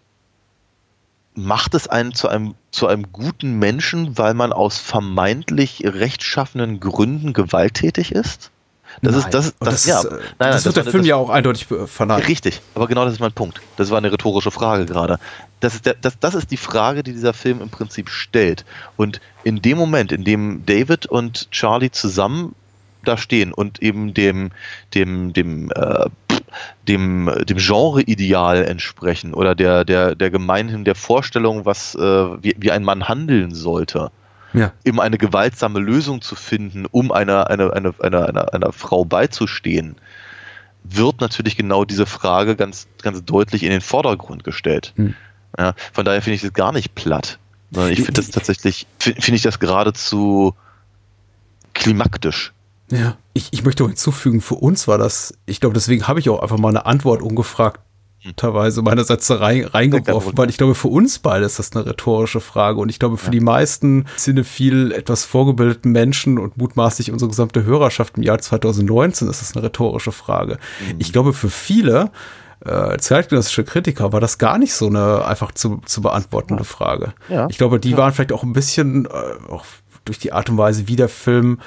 Macht es einen zu einem, zu einem guten Menschen, weil man aus vermeintlich rechtschaffenen Gründen gewalttätig ist? Das Nein. ist das, das, das, ja, ist, äh, nein, das nein, wird der Film ja auch eindeutig äh, verneinen. Richtig, aber genau das ist mein Punkt. Das war eine rhetorische Frage gerade. Das ist, der, das, das ist die Frage, die dieser Film im Prinzip stellt. Und in dem Moment, in dem David und Charlie zusammen da stehen und eben dem, dem, dem, äh, dem, dem Genre-Ideal entsprechen oder der, der, der gemeinhin der Vorstellung, was, äh, wie, wie ein Mann handeln sollte, Ja. eben eine gewaltsame Lösung zu finden, um einer, einer, einer, einer, einer, einer Frau beizustehen, wird natürlich genau diese Frage ganz, ganz deutlich in den Vordergrund gestellt. Hm. Ja, von daher finde ich das gar nicht platt. Sondern ich finde das tatsächlich, fi- finde ich das geradezu klimaktisch. Ja, ich, ich möchte auch hinzufügen, für uns war das, ich glaube, deswegen habe ich auch einfach mal eine Antwort ungefragt teilweise meinerseits da rein, reingeworfen, weil ich glaube, für uns beide ist das eine rhetorische Frage und ich glaube, für die meisten cinephil etwas vorgebildeten Menschen und mutmaßlich unsere gesamte Hörerschaft im Jahr 2019 ist das eine rhetorische Frage. Ich glaube, für viele äh, zeitgenössische Kritiker war das gar nicht so eine einfach zu, zu beantwortende Frage. Ja. Ich glaube, die waren vielleicht auch ein bisschen, äh, auch durch die Art und Weise, wie der Film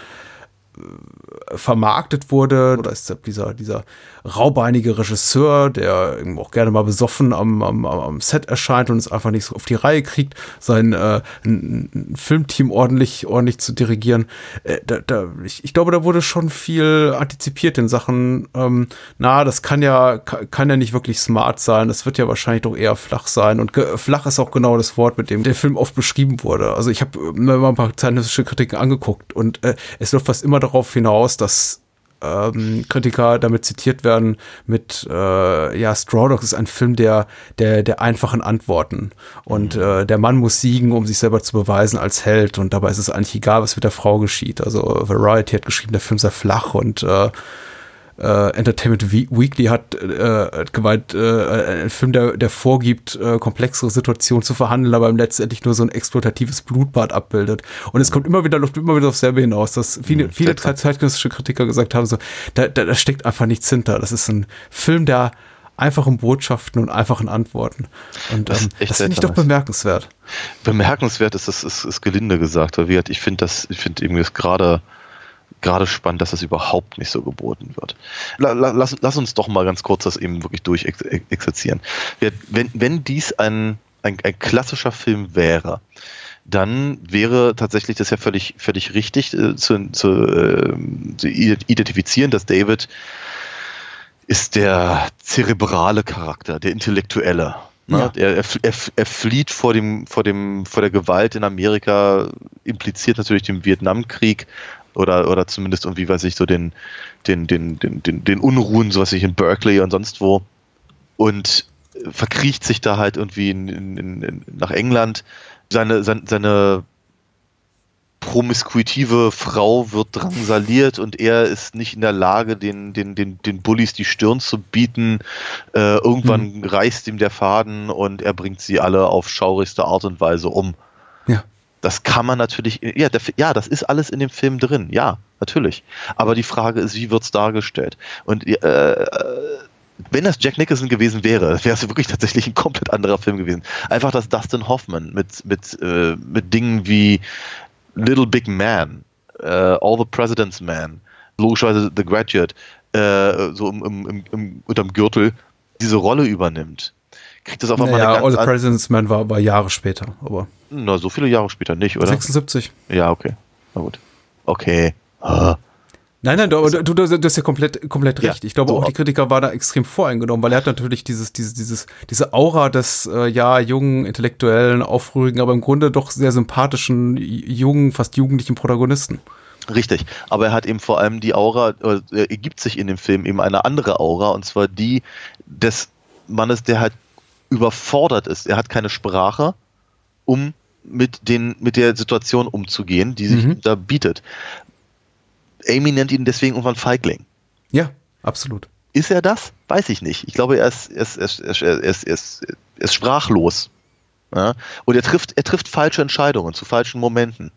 uh, vermarktet wurde. Da ist dieser, dieser raubeinige Regisseur, der auch gerne mal besoffen am, am, am Set erscheint und es einfach nicht so auf die Reihe kriegt, sein äh, ein, ein Filmteam ordentlich, ordentlich zu dirigieren. Äh, da, da, ich, ich glaube, da wurde schon viel antizipiert in Sachen, ähm, na, das kann ja, kann, ja nicht wirklich smart sein, das wird ja wahrscheinlich doch eher flach sein. Und flach ist auch genau das Wort, mit dem der Film oft beschrieben wurde. Also ich habe mir mal ein paar zeitgenössische Kritiken angeguckt und äh, es läuft fast immer darauf hinaus, dass ähm, Kritiker damit zitiert werden mit äh, ja Straw Dogs ist ein Film der der der einfachen Antworten. Und äh, der Mann muss siegen um sich selber zu beweisen als Held. Und dabei ist es eigentlich egal was mit der Frau geschieht. Also Variety hat geschrieben der Film sei flach und äh, äh, Entertainment We- Weekly hat, äh, gemeint, äh, ein Film, der, der vorgibt, äh, komplexere Situationen zu verhandeln, aber letztendlich nur so ein exploitatives Blutbad abbildet. Und es kommt immer wieder, läuft immer wieder aufs selbe hinaus, dass viele, viele seltsam. zeitgenössische Kritiker gesagt haben, so, da, da, da steckt einfach nichts hinter. Das ist ein Film der einfachen Botschaften und einfachen Antworten. Und Das ähm, das finde ich doch bemerkenswert. Bemerkenswert ist das ist, ist gelinde gesagt, weil ich finde das, ich finde irgendwie das gerade gerade spannend, dass das überhaupt nicht so geboten wird. La, la, lass, lass uns doch mal ganz kurz das eben wirklich durchexerzieren. Wenn, wenn dies ein, ein, ein klassischer Film wäre, dann wäre tatsächlich das ja völlig, völlig richtig äh, zu, zu, äh, zu identifizieren, dass David ist der zerebrale Charakter, der intellektuelle. Ne? Ja. Er, er, er, er flieht vor dem, vor dem, vor der Gewalt in Amerika, impliziert natürlich den Vietnamkrieg oder, oder zumindest irgendwie, weiß ich, so den, den, den, den, den, den Unruhen, so was ich in Berkeley und sonst wo. Und verkriecht sich da halt irgendwie in, in, in, nach England. Seine, seine, seine promiskuitive Frau wird drangsaliert und er ist nicht in der Lage, den, den, den, den Bullies die Stirn zu bieten. Äh, irgendwann mhm. reißt ihm der Faden und er bringt sie alle auf schaurigste Art und Weise um. Ja. Das kann man natürlich, ja, der, ja, das ist alles in dem Film drin, ja, natürlich. Aber die Frage ist, wie wird's dargestellt? Und äh, wenn das Jack Nicholson gewesen wäre, wäre es wirklich tatsächlich ein komplett anderer Film gewesen. Einfach das Dustin Hoffman mit, mit, äh, mit Dingen wie Little Big Man, uh, All the President's Man, logischerweise The Graduate, uh, so im, im, im, unterm Gürtel diese Rolle übernimmt. Kriegt das auf einmal naja, eine ganz All the President's Man war, war Jahre später, aber. Na, so viele Jahre später nicht, oder? 76. Ja, okay. Na gut. Okay. Ah. Nein, nein, du, du, du, du hast ja komplett, komplett ja, recht. Ich glaube, so auch die Kritiker waren da extrem voreingenommen, weil er hat natürlich dieses, dieses, dieses, diese Aura des, äh, ja, jungen, intellektuellen, aufrührigen, aber im Grunde doch sehr sympathischen, jungen, fast jugendlichen Protagonisten. Richtig, aber er hat eben vor allem die Aura, äh, ergibt sich in dem Film eben eine andere Aura, und zwar die des Mannes, der halt überfordert ist. Er hat keine Sprache, um mit, den, mit der Situation umzugehen, die sich mhm. da bietet. Amy nennt ihn deswegen irgendwann Feigling. Ja, absolut. Ist er das? Weiß ich nicht. Ich glaube, er ist, er ist, er ist, er ist, sprachlos. Ja? Und er trifft, er trifft falsche Entscheidungen zu falschen Momenten.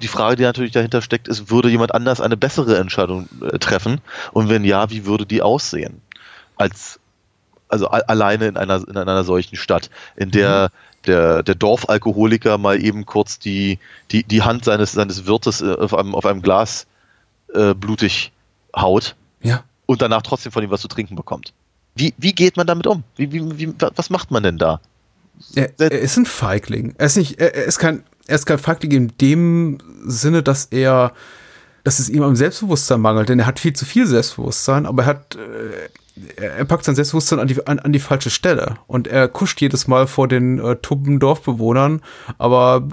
Die Frage, die natürlich dahinter steckt, ist, würde jemand anders eine bessere Entscheidung äh, treffen? Und wenn ja, wie würde die aussehen? Als, also alleine in einer, in einer solchen Stadt, in der mhm der, der Dorfalkoholiker mal eben kurz die, die, die Hand seines, seines Wirtes äh, auf einem, auf einem Glas äh, blutig haut ja. und danach trotzdem von ihm was zu trinken bekommt. Wie, wie geht man damit um? Wie, wie, wie, was macht man denn da? Er, er ist ein Feigling. Er ist, nicht, er, er, ist kein, er ist kein Feigling in dem Sinne, dass er dass es ihm am Selbstbewusstsein mangelt, denn er hat viel zu viel Selbstbewusstsein, aber er hat, äh, er packt sein Selbstbewusstsein an die, an, an die falsche Stelle und er kuscht jedes Mal vor den äh, tumben Dorfbewohnern, aber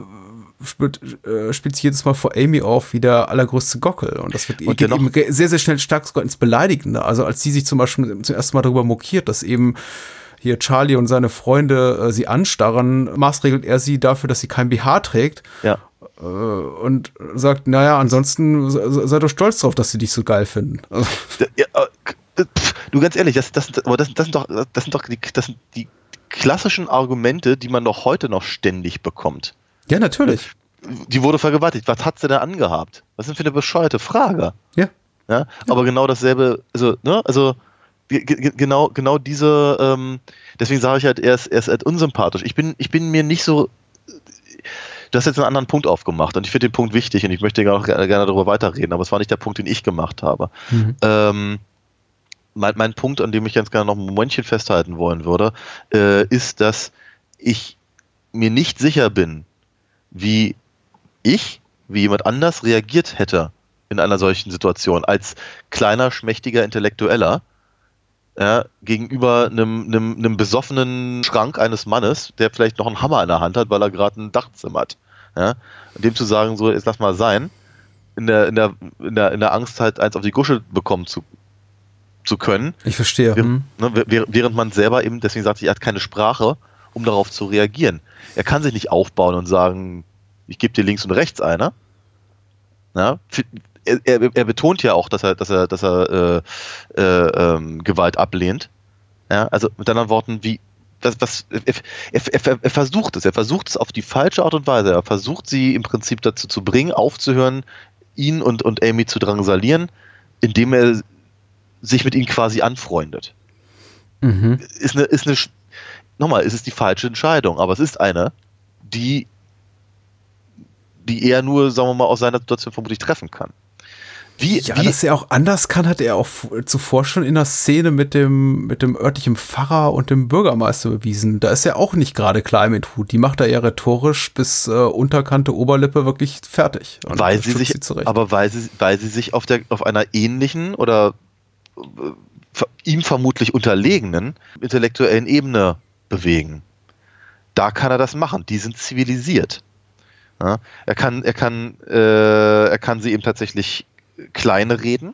spielt, äh, spielt sich jedes Mal vor Amy auf wie der allergrößte Gockel. Und das wird und geht eben sehr, sehr schnell stark sogar ins Beleidigende. Also als sie sich zum Beispiel zum ersten Mal darüber mokiert, dass eben hier Charlie und seine Freunde äh, sie anstarren, maßregelt er sie dafür, dass sie kein BH trägt. Ja. Äh, und sagt, naja, ansonsten sei doch stolz drauf, dass sie dich so geil finden. Ja, äh, du ganz ehrlich, das, das, das, das, sind doch, das sind doch die, das sind die klassischen Argumente, die man doch heute noch ständig bekommt. Ja, natürlich. Die wurde vergewaltigt. Was hat sie denn angehabt? Was ist denn für eine bescheuerte Frage? Ja. ja? ja. Aber genau dasselbe, also, ne, also genau, genau diese, ähm, deswegen sage ich halt, er ist, er ist halt unsympathisch. Ich bin, ich bin mir nicht so, du hast jetzt einen anderen Punkt aufgemacht und ich finde den Punkt wichtig und ich möchte auch gerne darüber weiterreden, aber es war nicht der Punkt, den ich gemacht habe. Mhm. Ähm, mein, mein Punkt, an dem ich ganz gerne noch ein Momentchen festhalten wollen würde, äh, ist, dass ich mir nicht sicher bin, wie ich, wie jemand anders reagiert hätte in einer solchen Situation als kleiner, schmächtiger Intellektueller ja, gegenüber einem, einem, einem besoffenen Schrank eines Mannes, der vielleicht noch einen Hammer in der Hand hat, weil er gerade ein Dach zimmert. Ja, dem zu sagen, so, jetzt lass mal sein, in der, in der, in der, in der Angst halt eins auf die Gusche bekommen zu, zu können. Ich verstehe. Während, hm. ne, während man selber eben, deswegen sagt, er hat keine Sprache, um darauf zu reagieren. Er kann sich nicht aufbauen und sagen, ich gebe dir links und rechts einer. Ja, er, er, er, betont ja auch, dass er, dass er, dass er äh, äh, ähm, Gewalt ablehnt. Ja, also mit anderen Worten, wie das, er, er, er, versucht es, er versucht es auf die falsche Art und Weise. Er versucht sie im Prinzip dazu zu bringen, aufzuhören, ihn und, und Amy zu drangsalieren, indem er sich mit ihnen quasi anfreundet. Mhm. Ist eine, ist eine, nochmal, ist es die falsche Entscheidung, aber es ist eine, die, die er nur, sagen wir mal, aus seiner Situation vermutlich treffen kann. Wie, ja, wie? dass er auch anders kann, hat er auch zuvor schon in der Szene mit dem, mit dem örtlichen Pfarrer und dem Bürgermeister bewiesen. Da ist er auch nicht gerade klein mit Hut. Die macht er ja rhetorisch bis äh, Unterkante Oberlippe wirklich fertig. weil sie sich, sie aber weil sie, weil sie sich auf, der, auf einer ähnlichen oder ihm vermutlich unterlegenen intellektuellen Ebene bewegen. Da kann er das machen. Die sind zivilisiert. Ja, er kann, er kann, äh, er kann sie eben tatsächlich kleine reden,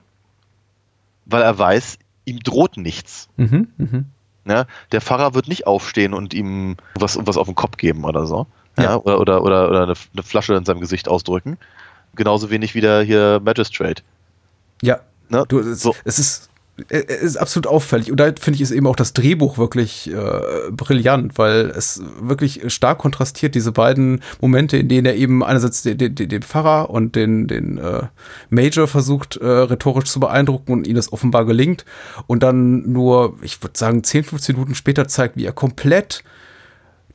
weil er weiß, ihm droht nichts. Mhm, mh. Ja, der Pfarrer wird nicht aufstehen und ihm was, was auf den Kopf geben oder so. Ja, ja. Oder, oder, oder, oder eine, eine Flasche in seinem Gesicht ausdrücken. Genauso wenig wie der hier Magistrate. Ja. Ne? Du, es, so. es ist es ist absolut auffällig. Und da finde ich ist eben auch das Drehbuch wirklich äh, brillant, weil es wirklich stark kontrastiert, diese beiden Momente, in denen er eben einerseits den, den, den Pfarrer und den, den äh, Major versucht, äh, rhetorisch zu beeindrucken und ihm das offenbar gelingt. Und dann nur, ich würde sagen, 10, 15 Minuten später zeigt, wie er komplett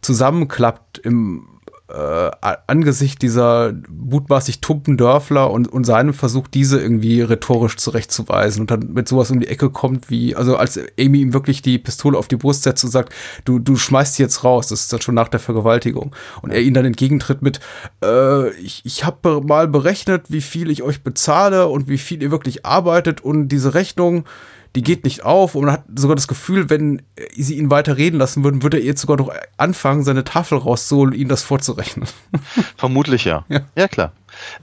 zusammenklappt im äh, angesichts dieser mutmaßlich tumpen Dörfler und, und seinem Versuch, diese irgendwie rhetorisch zurechtzuweisen und dann mit sowas um die Ecke kommt, wie, also als Amy ihm wirklich die Pistole auf die Brust setzt und sagt, du, du schmeißt sie jetzt raus, das ist dann schon nach der Vergewaltigung. Und er ihn dann entgegentritt mit, äh, ich, ich habe mal berechnet, wie viel ich euch bezahle und wie viel ihr wirklich arbeitet und diese Rechnung, die geht nicht auf und man hat sogar das Gefühl, wenn sie ihn weiter reden lassen würden, würde er jetzt sogar noch anfangen, seine Tafel rauszuholen und ihnen das vorzurechnen. [laughs] Vermutlich ja. Ja, ja klar.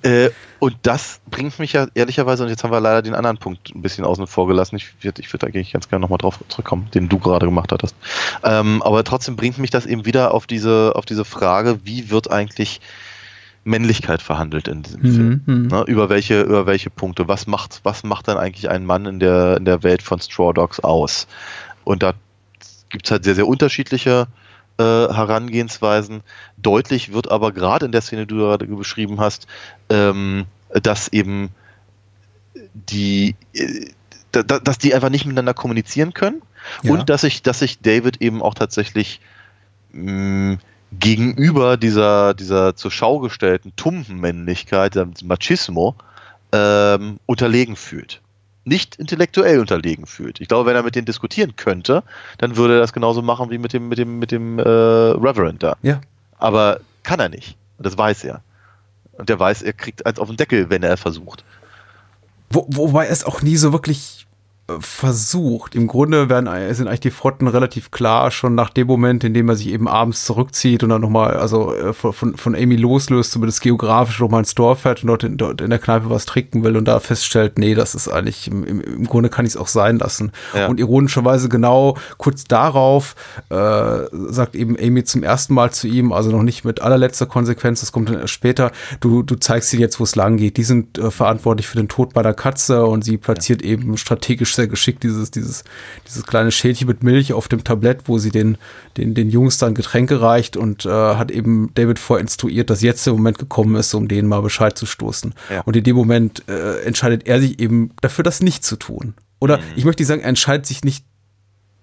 Äh, und das bringt mich ja ehrlicherweise, und jetzt haben wir leider den anderen Punkt ein bisschen außen vor gelassen. Ich würde ich würd eigentlich ganz gerne nochmal drauf zurückkommen, den du gerade gemacht hattest. Ähm, aber trotzdem bringt mich das eben wieder auf diese, auf diese Frage, wie wird eigentlich Männlichkeit verhandelt in diesem mhm, Film. Mhm. Ne, über welche, über welche Punkte. Was macht, was macht dann eigentlich ein Mann in der, in der Welt von Straw Dogs aus? Und da gibt es halt sehr, sehr unterschiedliche äh, Herangehensweisen. Deutlich wird aber gerade in der Szene, die du gerade beschrieben hast, ähm, dass eben die, äh, dass die einfach nicht miteinander kommunizieren können ja. und dass sich, dass sich David eben auch tatsächlich mh, mm, gegenüber dieser, dieser zur Schau gestellten Tumpenmännlichkeit, dem Machismo, ähm, unterlegen fühlt. Nicht intellektuell unterlegen fühlt. Ich glaube, wenn er mit denen diskutieren könnte, dann würde er das genauso machen wie mit dem, mit dem, mit dem äh, Reverend da. Ja. Aber kann er nicht. Und das weiß er. Und der weiß, er kriegt eins auf den Deckel, wenn er versucht. Wo, wobei es auch nie so wirklich versucht. Im Grunde werden, sind eigentlich die Fronten relativ klar, schon nach dem Moment, in dem er sich eben abends zurückzieht und dann nochmal, also äh, von, von Amy loslöst, zumindest geografisch nochmal ins Dorf fährt und dort in, dort in der Kneipe was trinken will und da feststellt, nee, das ist eigentlich, im, im Grunde kann ich es auch sein lassen. Ja. Und ironischerweise genau kurz darauf äh, sagt eben Amy zum ersten Mal zu ihm, also noch nicht mit allerletzter Konsequenz, das kommt dann erst später, du, du zeigst ihnen jetzt, wo es lang geht. Die sind äh, verantwortlich für den Tod meiner Katze und sie platziert ja. eben strategisch sehr geschickt, dieses, dieses, dieses kleine Schälchen mit Milch auf dem Tablett, wo sie den, den, den Jungs dann Getränke reicht und äh, hat eben David vorinstruiert, dass jetzt der Moment gekommen ist, um denen mal Bescheid zu stoßen. Ja. Und in dem Moment äh, entscheidet er sich eben dafür, das nicht zu tun. Oder mhm. ich möchte nicht sagen, er entscheidet sich nicht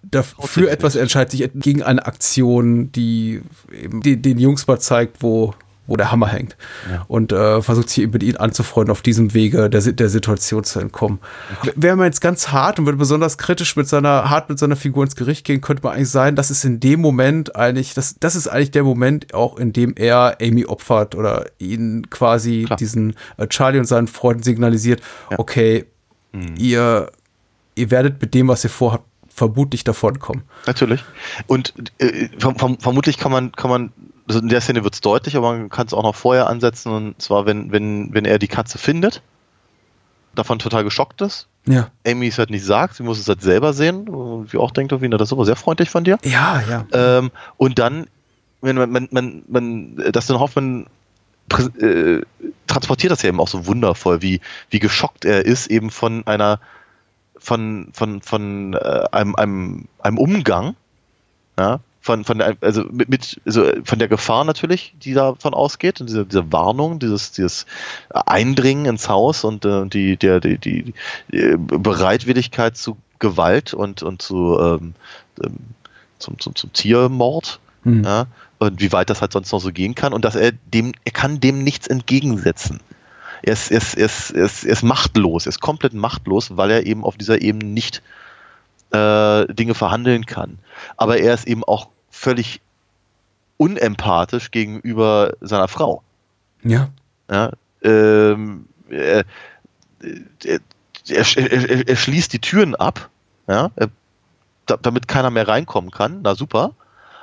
dafür etwas, er entscheidet sich gegen eine Aktion, die eben den, den Jungs mal zeigt, wo, wo der Hammer hängt. Ja. Und äh, versucht sich mit ihnen anzufreunden, auf diesem Wege der, der Situation zu entkommen. Ja. Wäre man jetzt ganz hart und würde besonders kritisch mit seiner, hart mit seiner Figur ins Gericht gehen, könnte man eigentlich sein, das ist in dem Moment eigentlich, das, das ist eigentlich der Moment auch, in dem er Amy opfert oder ihn quasi Klar. diesen äh, Charlie und seinen Freunden signalisiert, ja. okay, mhm. ihr, ihr werdet mit dem, was ihr vorhabt, vermutlich davonkommen. Natürlich. Und äh, verm vermutlich kann man, kann man also in der Szene wird es deutlich, aber man kann es auch noch vorher ansetzen und zwar, wenn, wenn, wenn er die Katze findet, davon total geschockt ist. Ja. Amy es halt nicht sagt, sie muss es halt selber sehen. Und wie auch denkt, auf ihn, das ist aber sehr freundlich von dir. Ja, ja. Ähm, und dann, wenn man, man, man, man Dustin Hoffmann äh, transportiert das ja eben auch so wundervoll, wie, wie geschockt er ist, eben von einer, von, von, von äh, einem, einem, einem Umgang, ja, von, von der, also mit, mit also von der Gefahr natürlich, die davon ausgeht, und diese, diese Warnung, dieses, dieses Eindringen ins Haus und äh, die, der, die, die, die Bereitwilligkeit zu Gewalt und, und zu ähm, ähm, zum, zum, zum Tiermord, mhm. ja, und wie weit das halt sonst noch so gehen kann und dass er dem, er kann dem nichts entgegensetzen. Er ist, er ist, er ist, er ist, er ist machtlos, er ist komplett machtlos, weil er eben auf dieser Ebene nicht äh, Dinge verhandeln kann. Aber er ist eben auch völlig unempathisch gegenüber seiner Frau. Ja. ja ähm, er, er, er, er, schließt die Türen ab, ja, damit keiner mehr reinkommen kann. Na super.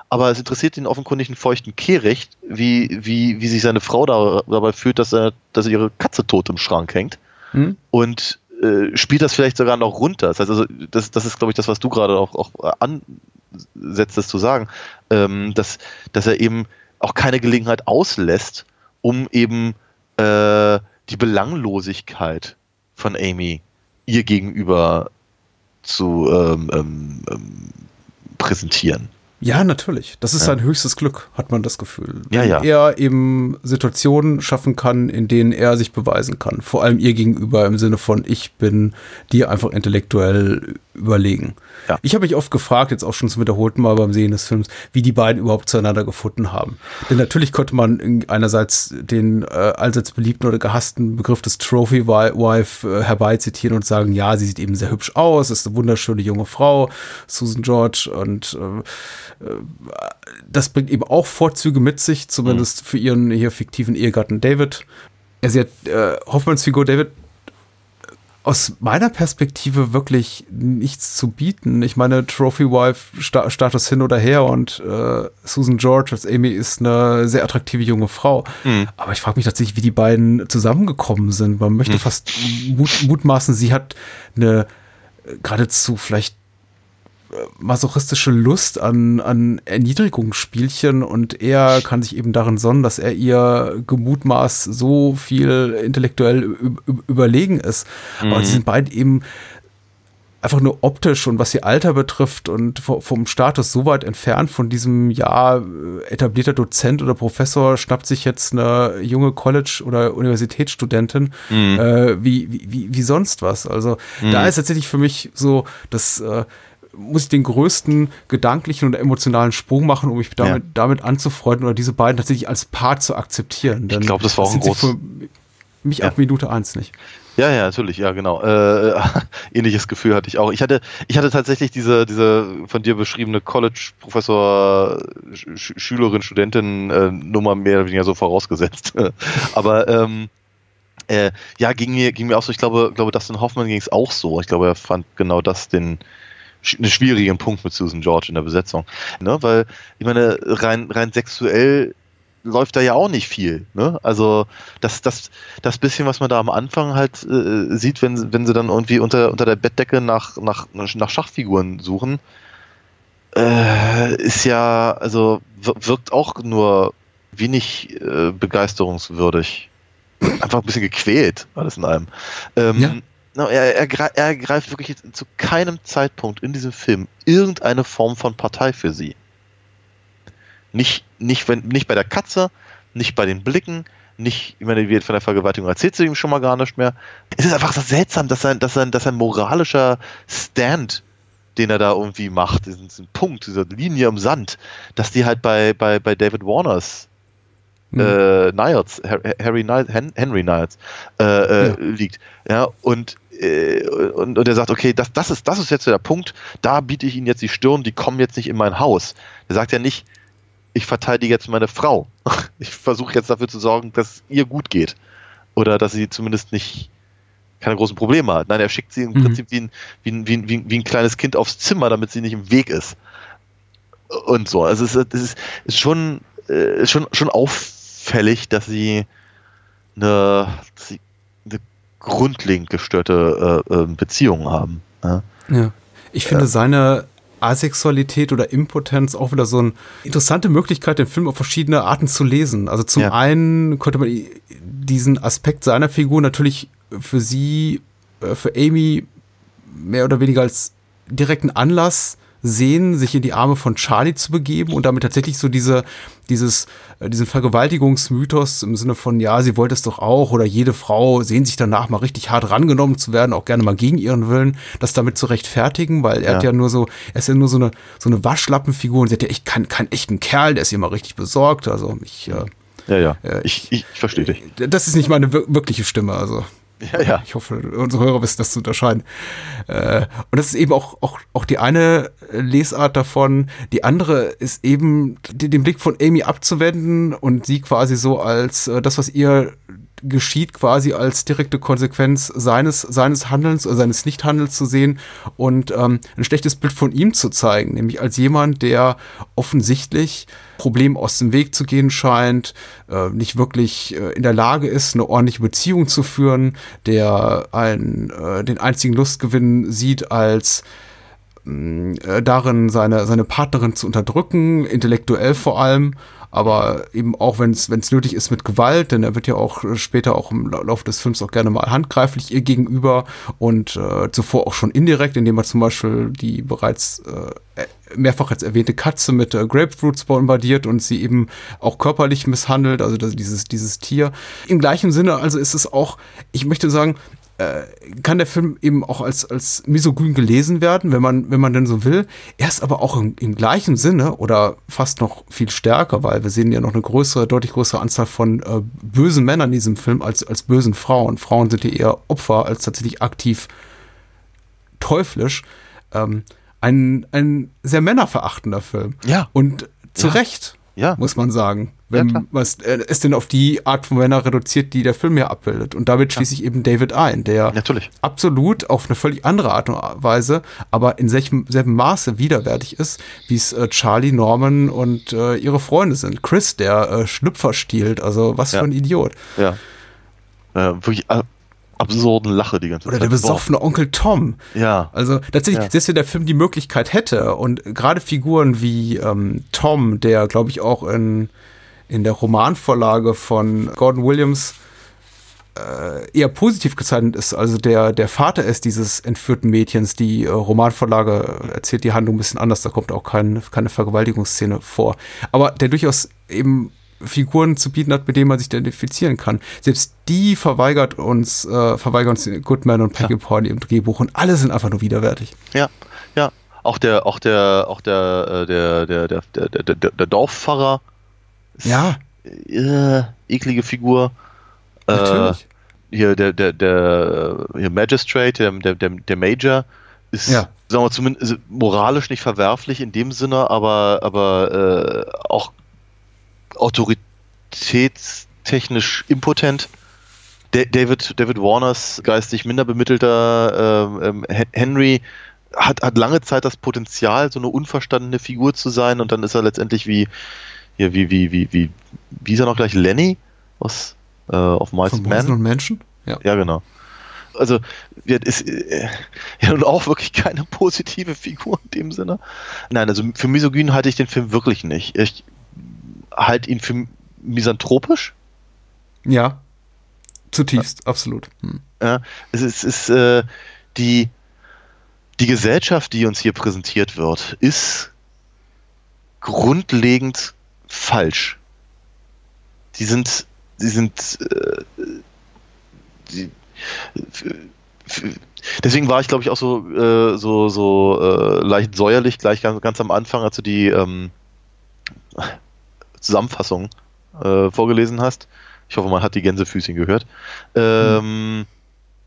Aber es interessiert ihn offenkundig einen feuchten Kehricht, wie, wie, wie sich seine Frau da, dabei fühlt, dass, er, dass ihre Katze tot im Schrank hängt. Hm? Und äh, spielt das vielleicht sogar noch runter. Das heißt also, das, das ist, glaube ich, das, was du gerade auch, auch an, setzt, das zu sagen, ähm, dass, dass er eben auch keine Gelegenheit auslässt, um eben äh, die Belanglosigkeit von Amy ihr gegenüber zu ähm, ähm, ähm präsentieren. Ja, natürlich. Das ist Ja. sein höchstes Glück, hat man das Gefühl. Ja, Wenn ja. er eben Situationen schaffen kann, in denen er sich beweisen kann. Vor allem ihr gegenüber im Sinne von, ich bin dir einfach intellektuell überlegen. Ja. Ich habe mich oft gefragt, jetzt auch schon zum wiederholten Mal beim Sehen des Films, wie die beiden überhaupt zueinander gefunden haben. Denn natürlich konnte man in- einerseits den äh, allseits beliebten oder gehassten Begriff des Trophy Wi- Wife äh, herbeizitieren und sagen, ja, sie sieht eben sehr hübsch aus, ist eine wunderschöne junge Frau, Susan George und äh, das bringt eben auch Vorzüge mit sich, zumindest für ihren hier fiktiven Ehegatten David. Er sie hat äh, Hoffmanns Figur David aus meiner Perspektive wirklich nichts zu bieten. Ich meine, Trophy Wife Sta Status hin oder her und äh, Susan George als Amy ist eine sehr attraktive junge Frau. Aber ich frage mich tatsächlich, wie die beiden zusammengekommen sind. Man möchte fast mut mutmaßen, sie hat eine äh, geradezu vielleicht masochistische Lust an, an Erniedrigungsspielchen und er kann sich eben darin sonnen, dass er ihr gemutmaßt so viel intellektuell überlegen ist. Aber sie sind beide eben einfach nur optisch und was ihr Alter betrifft und vo- vom Status so weit entfernt von diesem, ja, etablierter Dozent oder Professor schnappt sich jetzt eine junge College- oder Universitätsstudentin äh, wie, wie, wie, sonst was. Also da ist tatsächlich für mich so, dass äh, muss ich den größten gedanklichen und emotionalen Sprung machen, um mich damit, Ja. damit anzufreunden oder diese beiden tatsächlich als Paar zu akzeptieren. Denn glaub, das war auch ein sie groß- für mich Ja. ab Minute eins nicht. Ja, ja, natürlich, ja, genau. Äh, [laughs] ähnliches Gefühl hatte ich auch. Ich hatte, ich hatte tatsächlich diese, diese von dir beschriebene College-Professor, Sch Schülerin, Studentin äh, mehr oder weniger so vorausgesetzt. [laughs] Aber ähm, äh, ja, ging mir, ging mir auch so, ich glaube, glaube Dustin Hoffmann ging es auch so. Ich glaube, er fand genau das den einen schwierigen Punkt mit Susan George in der Besetzung. Ne? Weil, ich meine, rein, rein sexuell läuft da ja auch nicht viel. Ne? Also das, das, das bisschen, was man da am Anfang halt äh, sieht, wenn, wenn sie dann irgendwie unter, unter der Bettdecke nach, nach, nach Schachfiguren suchen, äh, ist ja, also wir- wirkt auch nur wenig äh, begeisterungswürdig. Einfach ein bisschen gequält, alles in allem. Ähm, Ja. Na, er, er, grei- er greift wirklich zu keinem Zeitpunkt in diesem Film irgendeine Form von Partei für sie. Nicht, nicht, wenn, nicht bei der Katze, nicht bei den Blicken, nicht, ich meine, wie von der Vergewaltigung erzählt sie ihm schon mal gar nicht mehr. Es ist einfach so seltsam, dass sein, dass sein, dass sein moralischer Stand, den er da irgendwie macht, diesen, diesen Punkt, diese Linie im Sand, dass die halt bei, bei, bei David Warners äh, Niles, Har- Harry Niles, Hen- Henry Niles, äh, äh, Ja. liegt. Ja, und, äh, und, und er sagt, okay, das, das, ist, das ist jetzt der Punkt, da biete ich ihnen jetzt die Stirn, die kommen jetzt nicht in mein Haus. Er sagt ja nicht, ich verteidige jetzt meine Frau. [laughs] Ich versuche jetzt dafür zu sorgen, dass es ihr gut geht. Oder dass sie zumindest nicht keine großen Probleme hat. Nein, er schickt sie im Mhm. Prinzip wie ein, wie, ein, wie, ein, wie, ein, kleines Kind aufs Zimmer, damit sie nicht im Weg ist. Und so. Also es ist, es ist, ist schon, äh, schon, schon auffällig, dass sie eine, dass sie grundlegend gestörte äh, äh, Beziehung haben. Ja? Ja. Ich finde seine Asexualität oder Impotenz auch wieder so eine interessante Möglichkeit, den Film auf verschiedene Arten zu lesen. Also zum Ja. einen könnte man diesen Aspekt seiner Figur natürlich für sie, äh, für Amy mehr oder weniger als direkten Anlass sehen, sich in die Arme von Charlie zu begeben und damit tatsächlich so diese, dieses, äh, diesen Vergewaltigungsmythos im Sinne von, ja, sie wollte es doch auch oder jede Frau sehnt sich danach mal richtig hart rangenommen zu werden, auch gerne mal gegen ihren Willen, das damit zu rechtfertigen, weil er Ja. hat ja nur so, er ist ja nur so eine, so eine Waschlappenfigur und sie hat ja echt keinen, keinen echten Kerl, der ist ihr mal richtig besorgt, also ich, äh, Ja, ja. Ja, ich, ich, ich verstehe dich. das ist nicht meine wir- wirkliche Stimme, also. Ja, ja. Ich hoffe, unsere Hörer wissen das zu unterscheiden. Äh, und das ist eben auch, auch, auch die eine Lesart davon. Die andere ist eben, den Blick von Amy abzuwenden und sie quasi so als äh, das, was ihr geschieht, quasi als direkte Konsequenz seines, seines Handelns oder seines Nichthandelns zu sehen und ähm, ein schlechtes Bild von ihm zu zeigen, nämlich als jemand, der offensichtlich Problemen aus dem Weg zu gehen scheint, äh, nicht wirklich äh, in der Lage ist, eine ordentliche Beziehung zu führen, der ein, äh, den einzigen Lustgewinn sieht als mh, äh, darin, seine, seine Partnerin zu unterdrücken, intellektuell vor allem, aber eben auch, wenn es nötig ist, mit Gewalt, denn er wird ja auch später auch im Laufe des Films auch gerne mal handgreiflich ihr gegenüber und äh, zuvor auch schon indirekt, indem er zum Beispiel die bereits äh, mehrfach jetzt erwähnte Katze mit äh, Grapefruits bombardiert und sie eben auch körperlich misshandelt, also das, dieses, dieses Tier. Im gleichen Sinne, also ist es auch, ich möchte sagen, äh, kann der Film eben auch als, als misogyn gelesen werden, wenn man, wenn man denn so will. Er ist aber auch im, im gleichen Sinne oder fast noch viel stärker, weil wir sehen ja noch eine größere, deutlich größere Anzahl von äh, bösen Männern in diesem Film als, als bösen Frauen. Frauen sind ja eher Opfer als tatsächlich aktiv teuflisch. Ähm, ein, ein sehr männerverachtender Film. Ja. Und zu Ja. Recht, Ja. muss man sagen. Ja, Wenn klar. was äh, es denn auf die Art von Männer reduziert, die der Film ja abbildet. Und damit schließe ich eben David ein, der Natürlich. absolut auf eine völlig andere Art und Weise, aber in selchem, selben Maße widerwärtig ist, wie es äh, Charlie, Norman und äh, ihre Freunde sind. Chris, der äh, Schlüpfer stiehlt, also was Ja. für ein Idiot. Ja. Äh, wirklich ab absurden Lache die ganze Oder Zeit. der besoffene Onkel Tom. Ja. Also tatsächlich, Ja. selbst wenn der Film die Möglichkeit hätte und gerade Figuren wie ähm, Tom, der glaube ich auch in, in der Romanvorlage von Gordon Williams äh, eher positiv gezeichnet ist, also der, der Vater ist dieses entführten Mädchens, die äh, Romanvorlage erzählt die Handlung ein bisschen anders, da kommt auch kein, keine Vergewaltigungsszene vor. Aber der durchaus eben Figuren zu bieten hat, mit denen man sich identifizieren kann. Selbst die verweigert uns, äh, verweigern uns Goodman und Peggy Paul im Drehbuch und alle sind einfach nur widerwärtig. Ja, ja. Auch der, auch der, auch der, äh, der, der, der, der, der, der, ist, Ja, Äh, eklige Figur. Äh, natürlich. hier der, der, der hier Magistrate, der, der, der, der Major, ist, Ja. sagen wir zumindest moralisch nicht verwerflich in dem Sinne, aber, aber äh, auch autoritätstechnisch impotent. Da- David, David Warners geistig minder bemittelter ähm, ähm, Hen- Henry hat, hat lange Zeit das Potenzial, so eine unverstandene Figur zu sein und dann ist er letztendlich wie, hier, wie, wie, wie, wie, wie ist er noch gleich? Lenny aus äh, auf Mice Von Men? und Menschen? Ja. Ja, genau. Also, ja, ist äh, [laughs] ja nun auch wirklich keine positive Figur in dem Sinne. Nein, also für misogyn halte ich den Film wirklich nicht. Ich halte ihn für misanthropisch. Ja. Zutiefst, absolut. Hm. Ja, es ist, es ist äh, die, die Gesellschaft, die uns hier präsentiert wird, ist grundlegend falsch. Die sind, die sind, äh, die, deswegen war ich, glaube ich, auch so, äh, so, so äh, leicht säuerlich gleich ganz, ganz am Anfang, als du die ähm, Zusammenfassung äh, vorgelesen hast. Ich hoffe, man hat die Gänsefüßchen gehört. Ähm,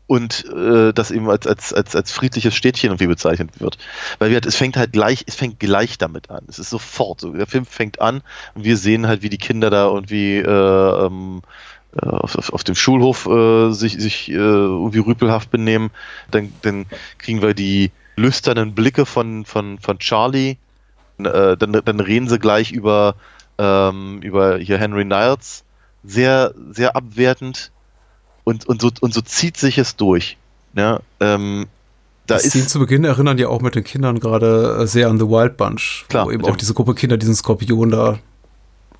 und äh, das eben als, als, als, als friedliches Städtchen irgendwie bezeichnet wird. Weil wir, es fängt halt gleich, es fängt gleich damit an. Es ist sofort so. Der Film fängt an und wir sehen halt, wie die Kinder da irgendwie äh, ähm, äh, auf, auf, auf dem Schulhof äh, sich, sich äh, irgendwie rüpelhaft benehmen. Dann, dann kriegen wir die lüsternen Blicke von, von, von Charlie. Äh, dann, dann reden sie gleich über, ähm, über hier Henry Niles. Sehr, sehr abwertend. Und, und, so, und so zieht sich es durch. Ja, ähm, da Die Szenen ist zu Beginn erinnern ja auch mit den Kindern gerade äh, sehr an The Wild Bunch, Klar, wo eben auch diese Gruppe Kinder diesen Skorpion da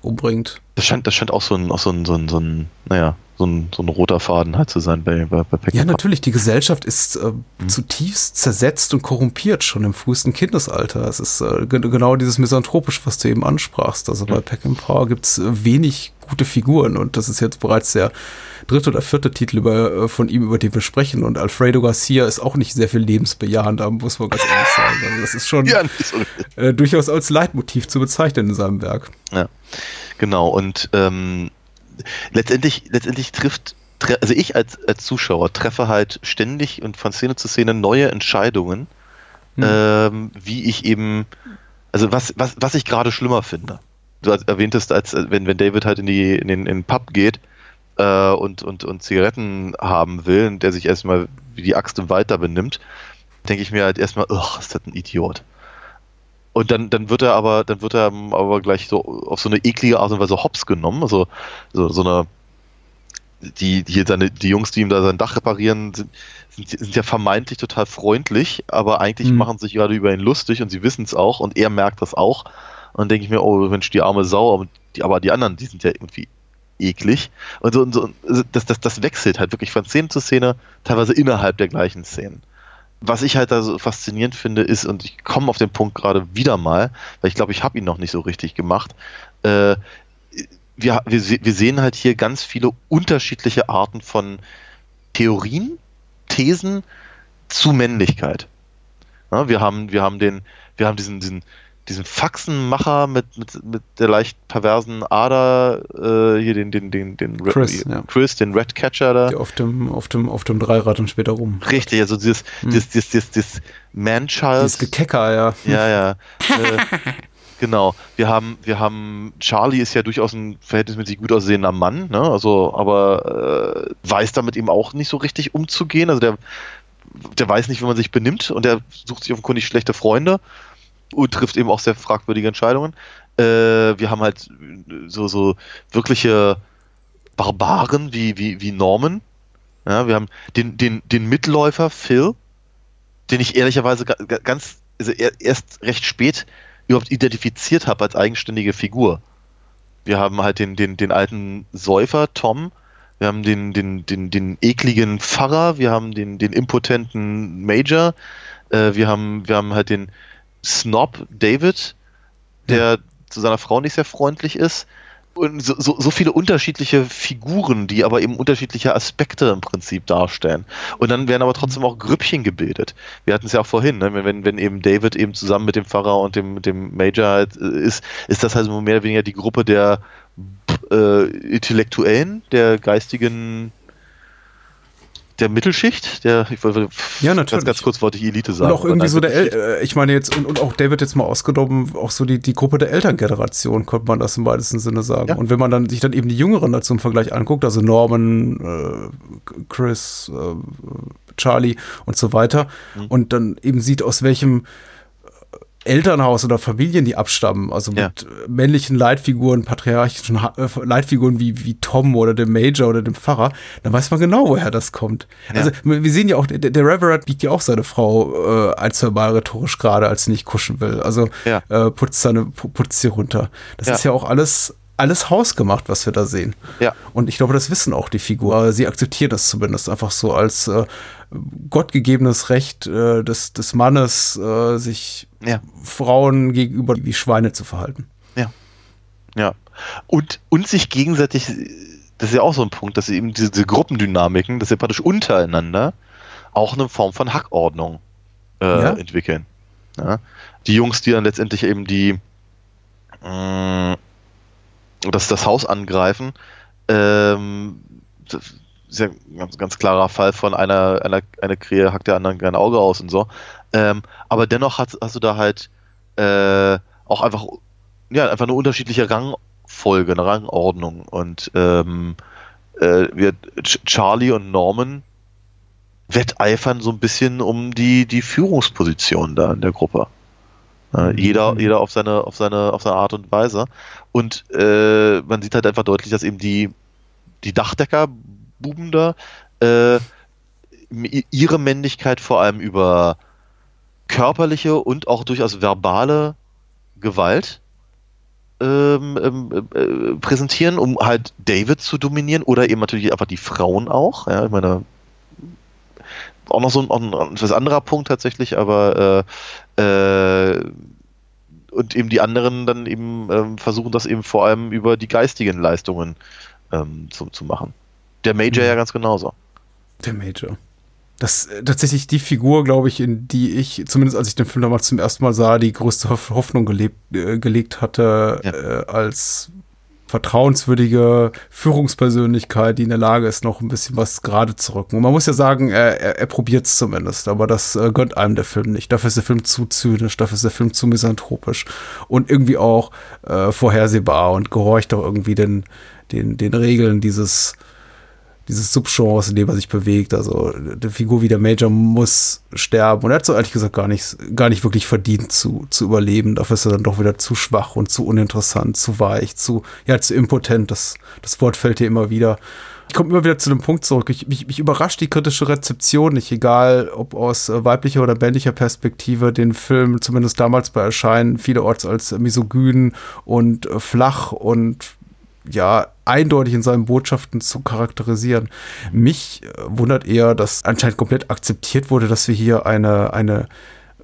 umbringt. Das scheint, das scheint auch so ein, auch so ein, so ein, so ein naja, so ein, so ein roter Faden halt zu sein bei, bei, bei Pack Ja, natürlich, die Gesellschaft ist äh, Mhm. zutiefst zersetzt und korrumpiert schon im frühesten Kindesalter. Es ist äh, ge- genau dieses Misanthropisch, was du eben ansprachst. Also bei Pack and Power gibt es äh, wenig gute Figuren und das ist jetzt bereits der dritte oder vierte Titel über, äh, von ihm, über den wir sprechen. Und Alfredo Garcia ist auch nicht sehr viel lebensbejahender, muss man ganz ehrlich sagen. Also das ist schon [laughs] Ja, äh, durchaus als Leitmotiv zu bezeichnen in seinem Werk. Ja, genau. Und ähm, letztendlich, letztendlich trifft, also ich als, als Zuschauer treffe halt ständig und von Szene zu Szene neue Entscheidungen, Hm. ähm, wie ich eben, also was, was, was ich gerade schlimmer finde. Du erwähntest, als äh, wenn, wenn David halt in, die, in, den, in den Pub geht äh, und, und, und Zigaretten haben will und der sich erstmal wie die Axt im Wald da benimmt, denke ich mir halt erstmal, ist das ein Idiot. Und dann, dann wird er aber, dann wird er aber gleich so auf so eine eklige Art und Weise hops genommen, also so, so eine, die, die, seine, die Jungs, die ihm da sein Dach reparieren, sind, sind, sind ja vermeintlich total freundlich, aber eigentlich Mhm. machen sich gerade über ihn lustig und sie wissen es auch und er merkt das auch. Und dann denke ich mir, oh Mensch, die arme Sau, aber die, aber die anderen, die sind ja irgendwie eklig. Und so, und so also das, das, das wechselt halt wirklich von Szene zu Szene, teilweise innerhalb der gleichen Szenen. Was ich halt da so faszinierend finde, ist, und ich komme auf den Punkt gerade wieder mal, weil ich glaube, ich habe ihn noch nicht so richtig gemacht, äh, wir, wir, wir sehen halt hier ganz viele unterschiedliche Arten von Theorien, Thesen zu Männlichkeit. Ja, wir haben, wir haben den, wir haben diesen, diesen, diesen Faxenmacher mit, mit, mit der leicht perversen Ader, äh, hier den, den, den, den Chris, ja. Chris, den Redcatcher da. Die auf dem, auf dem, auf dem Dreirad und später rum. Richtig, also dieses, Hm. dieses, dieses, dieses, dieses Man-Child. Dieses Gekecker, ja. Ja, ja. äh, [laughs] genau. Wir haben, wir haben, Charlie ist ja durchaus ein verhältnismäßig gut aussehender Mann, ne? Also, aber äh, weiß damit eben auch nicht so richtig umzugehen. Also der, der weiß nicht, wie man sich benimmt und der sucht sich offenkundig schlechte Freunde und trifft eben auch sehr fragwürdige Entscheidungen. Äh, wir haben halt so, so wirkliche Barbaren wie, wie, wie Norman. Ja, wir haben den, den, den Mitläufer Phil, den ich ehrlicherweise ga- ga- ganz, also er- erst recht spät überhaupt identifiziert habe als eigenständige Figur. Wir haben halt den, den, den alten Säufer Tom, wir haben den, den, den, den ekligen Pfarrer, wir haben den, den impotenten Major, äh, wir, haben, wir haben halt den Snob David, der zu seiner Frau nicht sehr freundlich ist. Und so, so, so viele unterschiedliche Figuren, die aber eben unterschiedliche Aspekte im Prinzip darstellen. Und dann werden aber trotzdem auch Grüppchen gebildet. Wir hatten es ja auch vorhin, ne? wenn, wenn, wenn eben David eben zusammen mit dem Pfarrer und dem, mit dem Major halt äh, ist, ist das halt so mehr oder weniger die Gruppe der äh, Intellektuellen, der geistigen, der Mittelschicht, der, ich wollte, Ja, ganz, natürlich. ganz kurz wollte ich Elite Und sagen. auch irgendwie so der, El äh, ich meine jetzt, und, und auch David jetzt mal ausgenommen, auch so die, die Gruppe der Elterngeneration, könnte man das im weitesten Sinne sagen. Ja. Und wenn man dann sich dann eben die Jüngeren dazu im Vergleich anguckt, also Norman, äh, Chris, äh, Charlie und so weiter, Mhm. und dann eben sieht, aus welchem Elternhaus oder Familien die abstammen, also Ja. mit äh, männlichen Leitfiguren, patriarchischen äh, Leitfiguren wie, wie Tom oder dem Major oder dem Pfarrer, dann weiß man genau, woher das kommt. Also wir sehen ja auch, der, der Reverend biegt ja auch seine Frau äh, ein, zwei Mal rhetorisch gerade, als sie nicht kuschen will. Also Ja. äh, putzt, seine, pu- putzt sie runter. Das Ja. ist ja auch alles, alles hausgemacht, was wir da sehen. Ja. Und ich glaube, das wissen auch die Figuren. Sie akzeptieren das zumindest einfach so als äh, gottgegebenes Recht äh, des, des Mannes, äh, sich Ja. Frauen gegenüber wie Schweine zu verhalten. Ja. Und, und sich gegenseitig, das ist ja auch so ein Punkt, dass sie eben diese, diese Gruppendynamiken, dass sie praktisch untereinander auch eine Form von Hackordnung äh, Ja. entwickeln. Ja? Die Jungs, die dann letztendlich eben die mh, das, das Haus angreifen, ähm, das ist ja ein ganz, ganz klarer Fall von einer, einer eine Krähe hackt der anderen kein Auge aus und so. Ähm, aber dennoch hast, hast du da halt äh, auch einfach ja, einfach eine unterschiedliche Rangfolge, eine Rangordnung. Und ähm, äh, wir, Ch- Charlie und Norman wetteifern so ein bisschen um die, die Führungsposition da in der Gruppe. Äh, jeder, jeder auf seine, auf seine, auf seine Art und Weise. Und äh, man sieht halt einfach deutlich, dass eben die, die Dachdecker-Buben da äh, ihre Männlichkeit vor allem über körperliche und auch durchaus verbale Gewalt ähm, ähm, äh, präsentieren, um halt David zu dominieren oder eben natürlich einfach die Frauen auch. Ja, ich meine, auch noch so ein, ein etwas anderer Punkt tatsächlich, aber äh, äh, und eben die anderen dann eben ähm, versuchen das eben vor allem über die geistigen Leistungen ähm, zu, zu machen. Der Major ja ganz genauso. Der Major. Das ist tatsächlich die Figur, glaube ich, in die ich, zumindest als ich den Film damals zum ersten Mal sah, die größte Hoff- Hoffnung gelebt, äh, gelegt hatte, Ja. äh, als vertrauenswürdige Führungspersönlichkeit, die in der Lage ist, noch ein bisschen was gerade zu rücken. Und man muss ja sagen, er, er, er probiert es zumindest, aber das äh, gönnt einem der Film nicht. Dafür ist der Film zu zynisch, dafür ist der Film zu misanthropisch und irgendwie auch äh, vorhersehbar und gehorcht auch irgendwie den, den, den Regeln dieses dieses Subgenres, in dem er sich bewegt. Also eine Figur wie der Major muss sterben. Und er hat so ehrlich gesagt gar nicht, gar nicht wirklich verdient zu, zu überleben. Dafür ist er dann doch wieder zu schwach und zu uninteressant, zu weich, zu, ja, zu impotent. Das, das Wort fällt hier immer wieder. Ich komme immer wieder zu dem Punkt zurück. Ich, mich, mich überrascht die kritische Rezeption nicht, egal ob aus äh, weiblicher oder männlicher Perspektive, den Film zumindest damals bei Erscheinen vielerorts als misogyn und äh, flach und ja, eindeutig in seinen Botschaften zu charakterisieren. Mich äh, wundert eher, dass anscheinend komplett akzeptiert wurde, dass wir hier eine, eine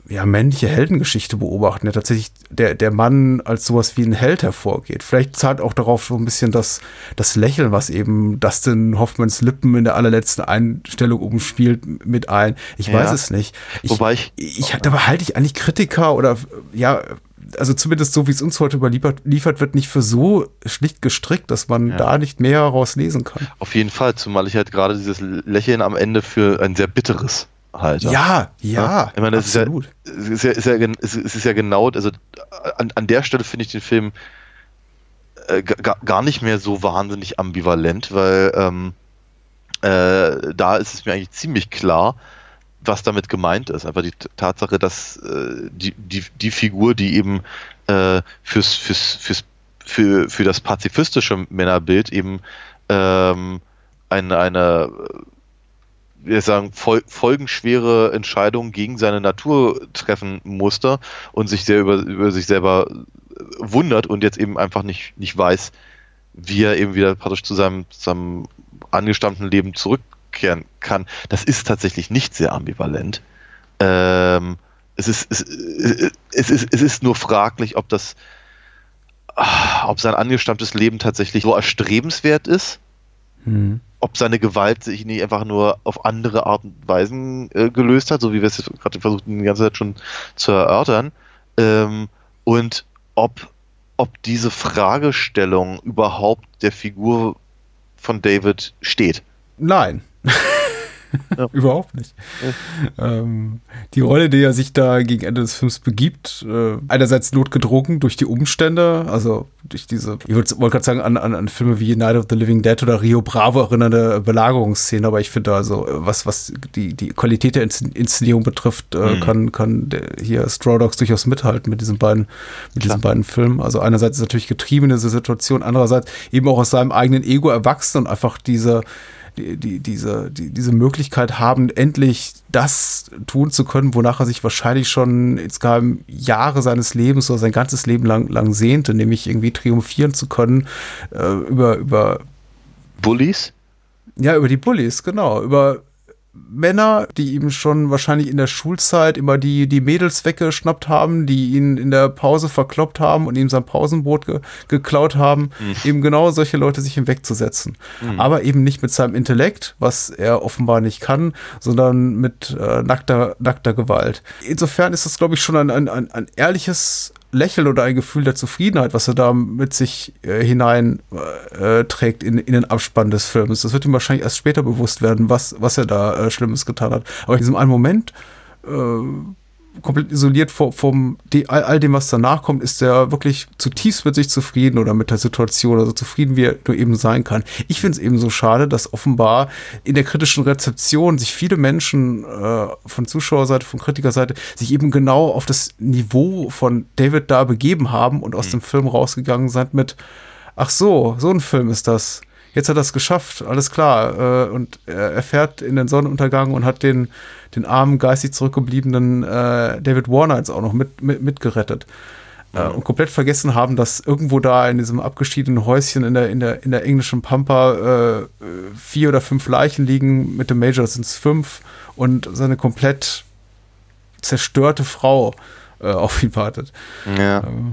ja, männliche Heldengeschichte beobachten, der tatsächlich der, der Mann als sowas wie ein Held hervorgeht. Vielleicht zahlt auch darauf so ein bisschen das, das Lächeln, was eben Dustin Hoffmans Lippen in der allerletzten Einstellung umspielt, mit ein. Ich Ja. weiß es nicht. Ich, Wobei ich- ich, dabei halte ich eigentlich Kritiker oder ja, also zumindest so wie es uns heute überliefert liefert, wird nicht für so schlicht gestrickt, dass man Ja. da nicht mehr heraus lesen kann. Auf jeden Fall, zumal ich halt gerade dieses Lächeln am Ende für ein sehr bitteres halte. Ja, ja, Ich meine, das ist ja, absolut. es ist ja, ist ja, ist es ist ja genau, also an, an der Stelle finde ich den Film äh, ga- gar nicht mehr so wahnsinnig ambivalent, weil ähm, äh, da ist es mir eigentlich ziemlich klar, was damit gemeint ist. Einfach die Tatsache, dass äh, die, die, die Figur, die eben äh, fürs, fürs, fürs, für, für das pazifistische Männerbild eben ähm, eine, eine wir sagen, fol folgenschwere Entscheidungen gegen seine Natur treffen musste und sich sehr über, über sich selber wundert und jetzt eben einfach nicht, nicht weiß, wie er eben wieder praktisch zu seinem, seinem angestammten Leben zurückkehren kann. Das ist tatsächlich nicht sehr ambivalent. Ähm, es, ist, es, es, ist, es ist nur fraglich, ob das, ah, ob sein angestammtes Leben tatsächlich so erstrebenswert ist Hm. ob seine Gewalt sich nicht einfach nur auf andere Art und Weisen äh, gelöst hat, so wie wir es gerade versucht, die ganze Zeit schon zu erörtern. Ähm, und ob, ob diese Fragestellung überhaupt der Figur von David steht. Nein. [laughs] Ja. Überhaupt nicht. Ähm, die Rolle, die er sich da gegen Ende des Films begibt, äh, einerseits notgedrungen durch die Umstände, also durch diese, ich wollte gerade sagen, an, an, an Filme wie Night of the Living Dead oder Rio Bravo erinnernde Belagerungsszene, aber ich finde also, was, was die, die Qualität der Inszen- Inszenierung betrifft, äh, Mhm. kann, kann der, hier Straw Dogs durchaus mithalten mit diesen beiden, mit diesen beiden Filmen. Also einerseits ist natürlich getrieben in diese Situation, andererseits eben auch aus seinem eigenen Ego erwachsen und einfach diese, die, die, diese, die, diese Möglichkeit haben, endlich das tun zu können, wonach er sich wahrscheinlich schon insgeheim Jahre seines Lebens oder sein ganzes Leben lang, lang sehnte, nämlich irgendwie triumphieren zu können äh, über, über, Bullies? ja, über die Bullies, genau, über Männer, die ihm schon wahrscheinlich in der Schulzeit immer die, die Mädels weggeschnappt haben, die ihn in der Pause verkloppt haben und ihm sein Pausenbrot ge geklaut haben, eben genau solche Leute sich hinwegzusetzen. Aber eben nicht mit seinem Intellekt, was er offenbar nicht kann, sondern mit äh, nackter, nackter Gewalt. Insofern ist das, glaube ich, schon ein, ein, ein, ein ehrliches Lächeln oder ein Gefühl der Zufriedenheit, was er da mit sich äh, hinein äh, in, in den Abspann des Films. Das wird ihm wahrscheinlich erst später bewusst werden, was, was er da äh, Schlimmes getan hat. Aber in diesem einen Moment, äh, komplett isoliert vom die, all, all dem, was danach kommt, ist er wirklich zutiefst mit sich zufrieden oder mit der Situation, also zufrieden, wie er nur eben sein kann. Ich finde es eben so schade, dass offenbar in der kritischen Rezeption sich viele Menschen äh, von Zuschauerseite, von Kritikerseite, sich eben genau auf das Niveau von David da begeben haben und aus dem Film rausgegangen sind mit, ach so, so ein Film ist das. Jetzt hat er es geschafft, alles klar. Äh, und er erfährt in den Sonnenuntergang und hat den, den armen, geistig zurückgebliebenen äh, David Warner jetzt auch noch mit, mit, mitgerettet. Äh, und komplett vergessen haben, dass irgendwo da in diesem abgeschiedenen Häuschen in der, in der, in der englischen Pampa äh, äh, vier oder fünf Leichen liegen. Mit dem Major sind es fünf und seine komplett zerstörte Frau äh, auf ihn wartet. Ja. Ähm,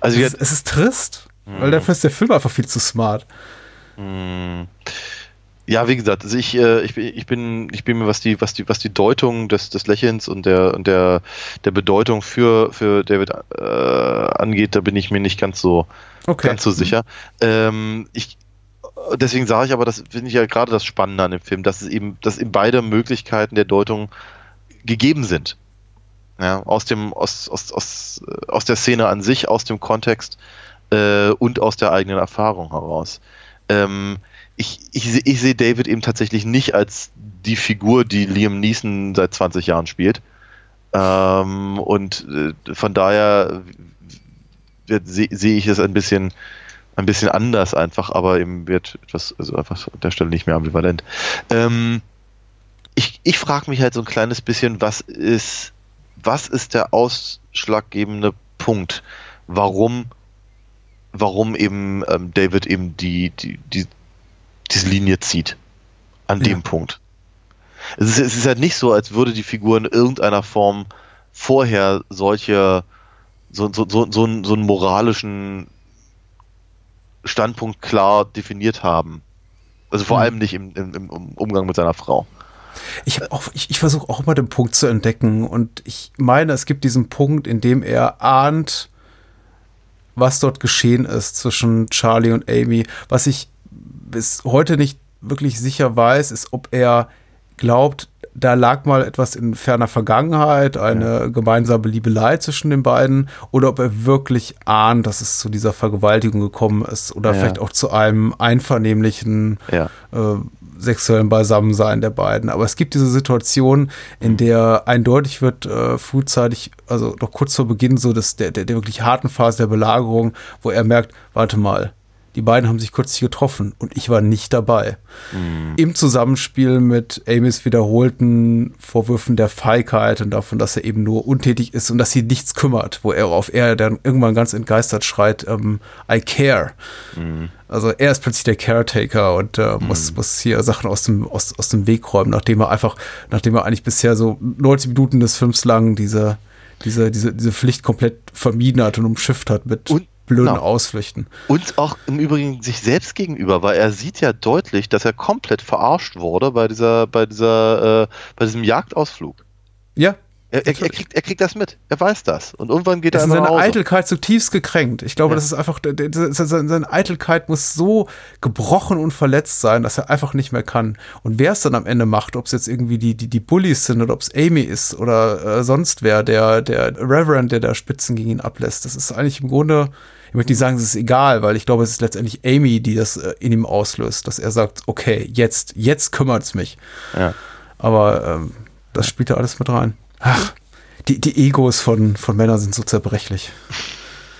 Also es, es ist trist, weil dafür ist der Film einfach viel zu smart. Ja, wie gesagt, also ich, äh, ich, bin, ich bin, ich bin mir, was die, was die, was die Deutung des, des Lächelns und der, und der, der Bedeutung für, für David äh, angeht, da bin ich mir nicht ganz so, Okay. ganz so sicher. Ähm, ich, deswegen sage ich aber, das finde ich ja gerade das Spannende an dem Film, dass es eben, dass eben beide Möglichkeiten der Deutung gegeben sind. Ja, aus dem, aus, aus, aus, aus der Szene an sich, aus dem Kontext äh, und aus der eigenen Erfahrung heraus. Ähm, ich, ich, seh- ich sehe David eben tatsächlich nicht als die Figur, die Liam Neeson seit 20 Jahren spielt. Ähm, und äh, von daher sehe sehe ich es ein bisschen ein bisschen anders einfach, aber eben wird etwas, also einfach an der Stelle nicht mehr ambivalent. Ähm, ich ich frage mich halt so ein kleines bisschen, was ist, was ist der ausschlaggebende Punkt, warum, warum eben ähm, David eben die, die, die, diese Linie zieht. An Ja. dem Punkt. Es ist, es ist halt nicht so, als würde die Figur in irgendeiner Form vorher solche, so, so, so, so, einen, so einen moralischen Standpunkt klar definiert haben. Also vor Mhm. allem nicht im, im, im Umgang mit seiner Frau. Ich, auch- ich, ich versuche auch immer den Punkt zu entdecken und ich meine, es gibt diesen Punkt, in dem er ahnt, was dort geschehen ist zwischen Charlie und Amy. Was ich bis heute nicht wirklich sicher weiß, ist, ob er glaubt, da lag mal etwas in ferner Vergangenheit, eine gemeinsame Liebelei zwischen den beiden, oder ob er wirklich ahnt, dass es zu dieser Vergewaltigung gekommen ist oder Ja. vielleicht auch zu einem einvernehmlichen Ja. äh, sexuellen Beisammensein der beiden. Aber es gibt diese Situation, in der eindeutig wird äh, frühzeitig, also noch kurz vor Beginn so des, der, der, der wirklich harten Phase der Belagerung, wo er merkt, warte mal, die beiden haben sich kürzlich getroffen und ich war nicht dabei. Im Zusammenspiel mit Amys wiederholten Vorwürfen der Feigheit und davon, dass er eben nur untätig ist und dass sie nichts kümmert, wo er auf er dann irgendwann ganz entgeistert schreit, ähm, I care. Also er ist plötzlich der Caretaker und äh, muss, muss hier Sachen aus dem, aus, aus dem Weg räumen, nachdem er einfach, nachdem er eigentlich bisher so 90 Minuten des Films lang diese, diese, diese, diese Pflicht komplett vermieden hat und umschifft hat mit Und- blöden genau. Ausflüchten. Und auch im Übrigen sich selbst gegenüber, weil er sieht ja deutlich, dass er komplett verarscht wurde bei dieser, bei dieser, äh, bei diesem Jagdausflug. Ja, Er, er, er, kriegt, er kriegt das mit. Er weiß das. Und irgendwann geht er Es ist seine. Eitelkeit zutiefst gekränkt. Ich glaube, Ja. das ist einfach, seine Eitelkeit muss so gebrochen und verletzt sein, dass er einfach nicht mehr kann. Und wer es dann am Ende macht, ob es jetzt irgendwie die, die, die Bullies sind oder ob es Amy ist oder äh, sonst wer, der, der Reverend, der da Spitzen gegen ihn ablässt, das ist eigentlich im Grunde, ich möchte nicht sagen, es ist egal, weil ich glaube, es ist letztendlich Amy, die das äh, in ihm auslöst, dass er sagt, okay, jetzt, jetzt kümmert es mich. Ja. Aber ähm, das spielt da alles mit rein. Ach, die, die Egos von, von Männern sind so zerbrechlich.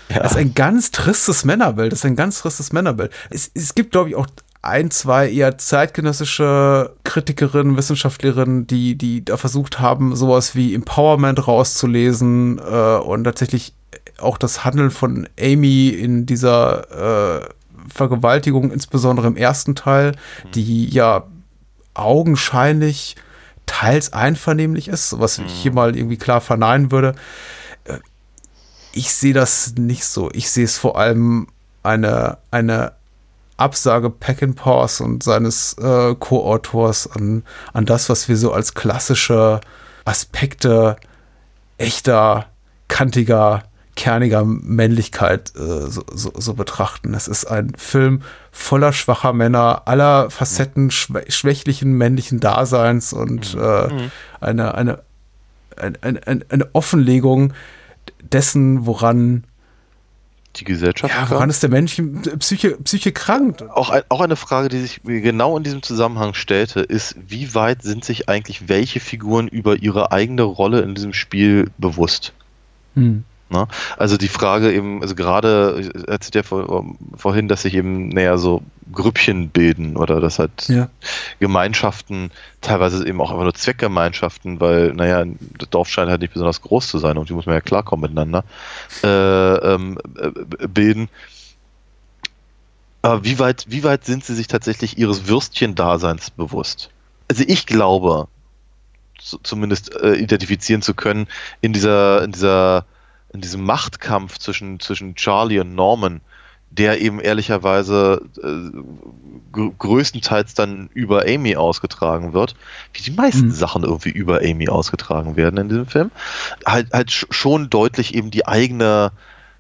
Das ist ein ganz tristes Männerbild. Das ist ein ganz tristes Männerbild. Es, es gibt, glaube ich, auch ein, zwei eher zeitgenössische Kritikerinnen, Wissenschaftlerinnen, die, die da versucht haben, sowas wie Empowerment rauszulesen äh, und tatsächlich auch das Handeln von Amy in dieser äh, Vergewaltigung, insbesondere im ersten Teil, die ja augenscheinlich teils einvernehmlich ist, was ich hier mal irgendwie klar verneinen würde. Äh, Ich sehe das nicht so. Ich sehe es vor allem eine, eine Absage Peckinpahs und seines äh, Co-Autors an, an das, was wir so als klassische Aspekte echter, kantiger, kerniger Männlichkeit äh, so, so, so betrachten. Es ist ein Film voller schwacher Männer, aller Facetten schwä schwächlichen männlichen Daseins und äh, eine, eine, ein, ein, ein, eine Offenlegung dessen, woran, Die Gesellschaft. ja, woran ist der Mensch Psyche, Psyche krankt. auch, ein, auch eine Frage, die sich mir genau in diesem Zusammenhang stellte, ist, wie weit sind sich eigentlich welche Figuren über ihre eigene Rolle in diesem Spiel bewusst? Hm. Ne? Also die Frage eben, also gerade erzählt ja vor, vorhin, dass sich eben, naja, so Grüppchen bilden oder dass halt Ja. Gemeinschaften, teilweise eben auch einfach nur Zweckgemeinschaften, weil, naja, das Dorf scheint halt nicht besonders groß zu sein und die muss man ja klarkommen miteinander, äh, ähm, äh, bilden. Aber wie weit, wie weit sind sie sich tatsächlich ihres Würstchen-Daseins bewusst? Also ich glaube, zu- zumindest äh, identifizieren zu können, in dieser, in dieser, in diesem Machtkampf zwischen, zwischen Charlie und Norman, der eben ehrlicherweise äh, gr größtenteils dann über Amy ausgetragen wird, wie die meisten Mhm. Sachen irgendwie über Amy ausgetragen werden in diesem Film, halt, halt sch- schon deutlich eben die eigene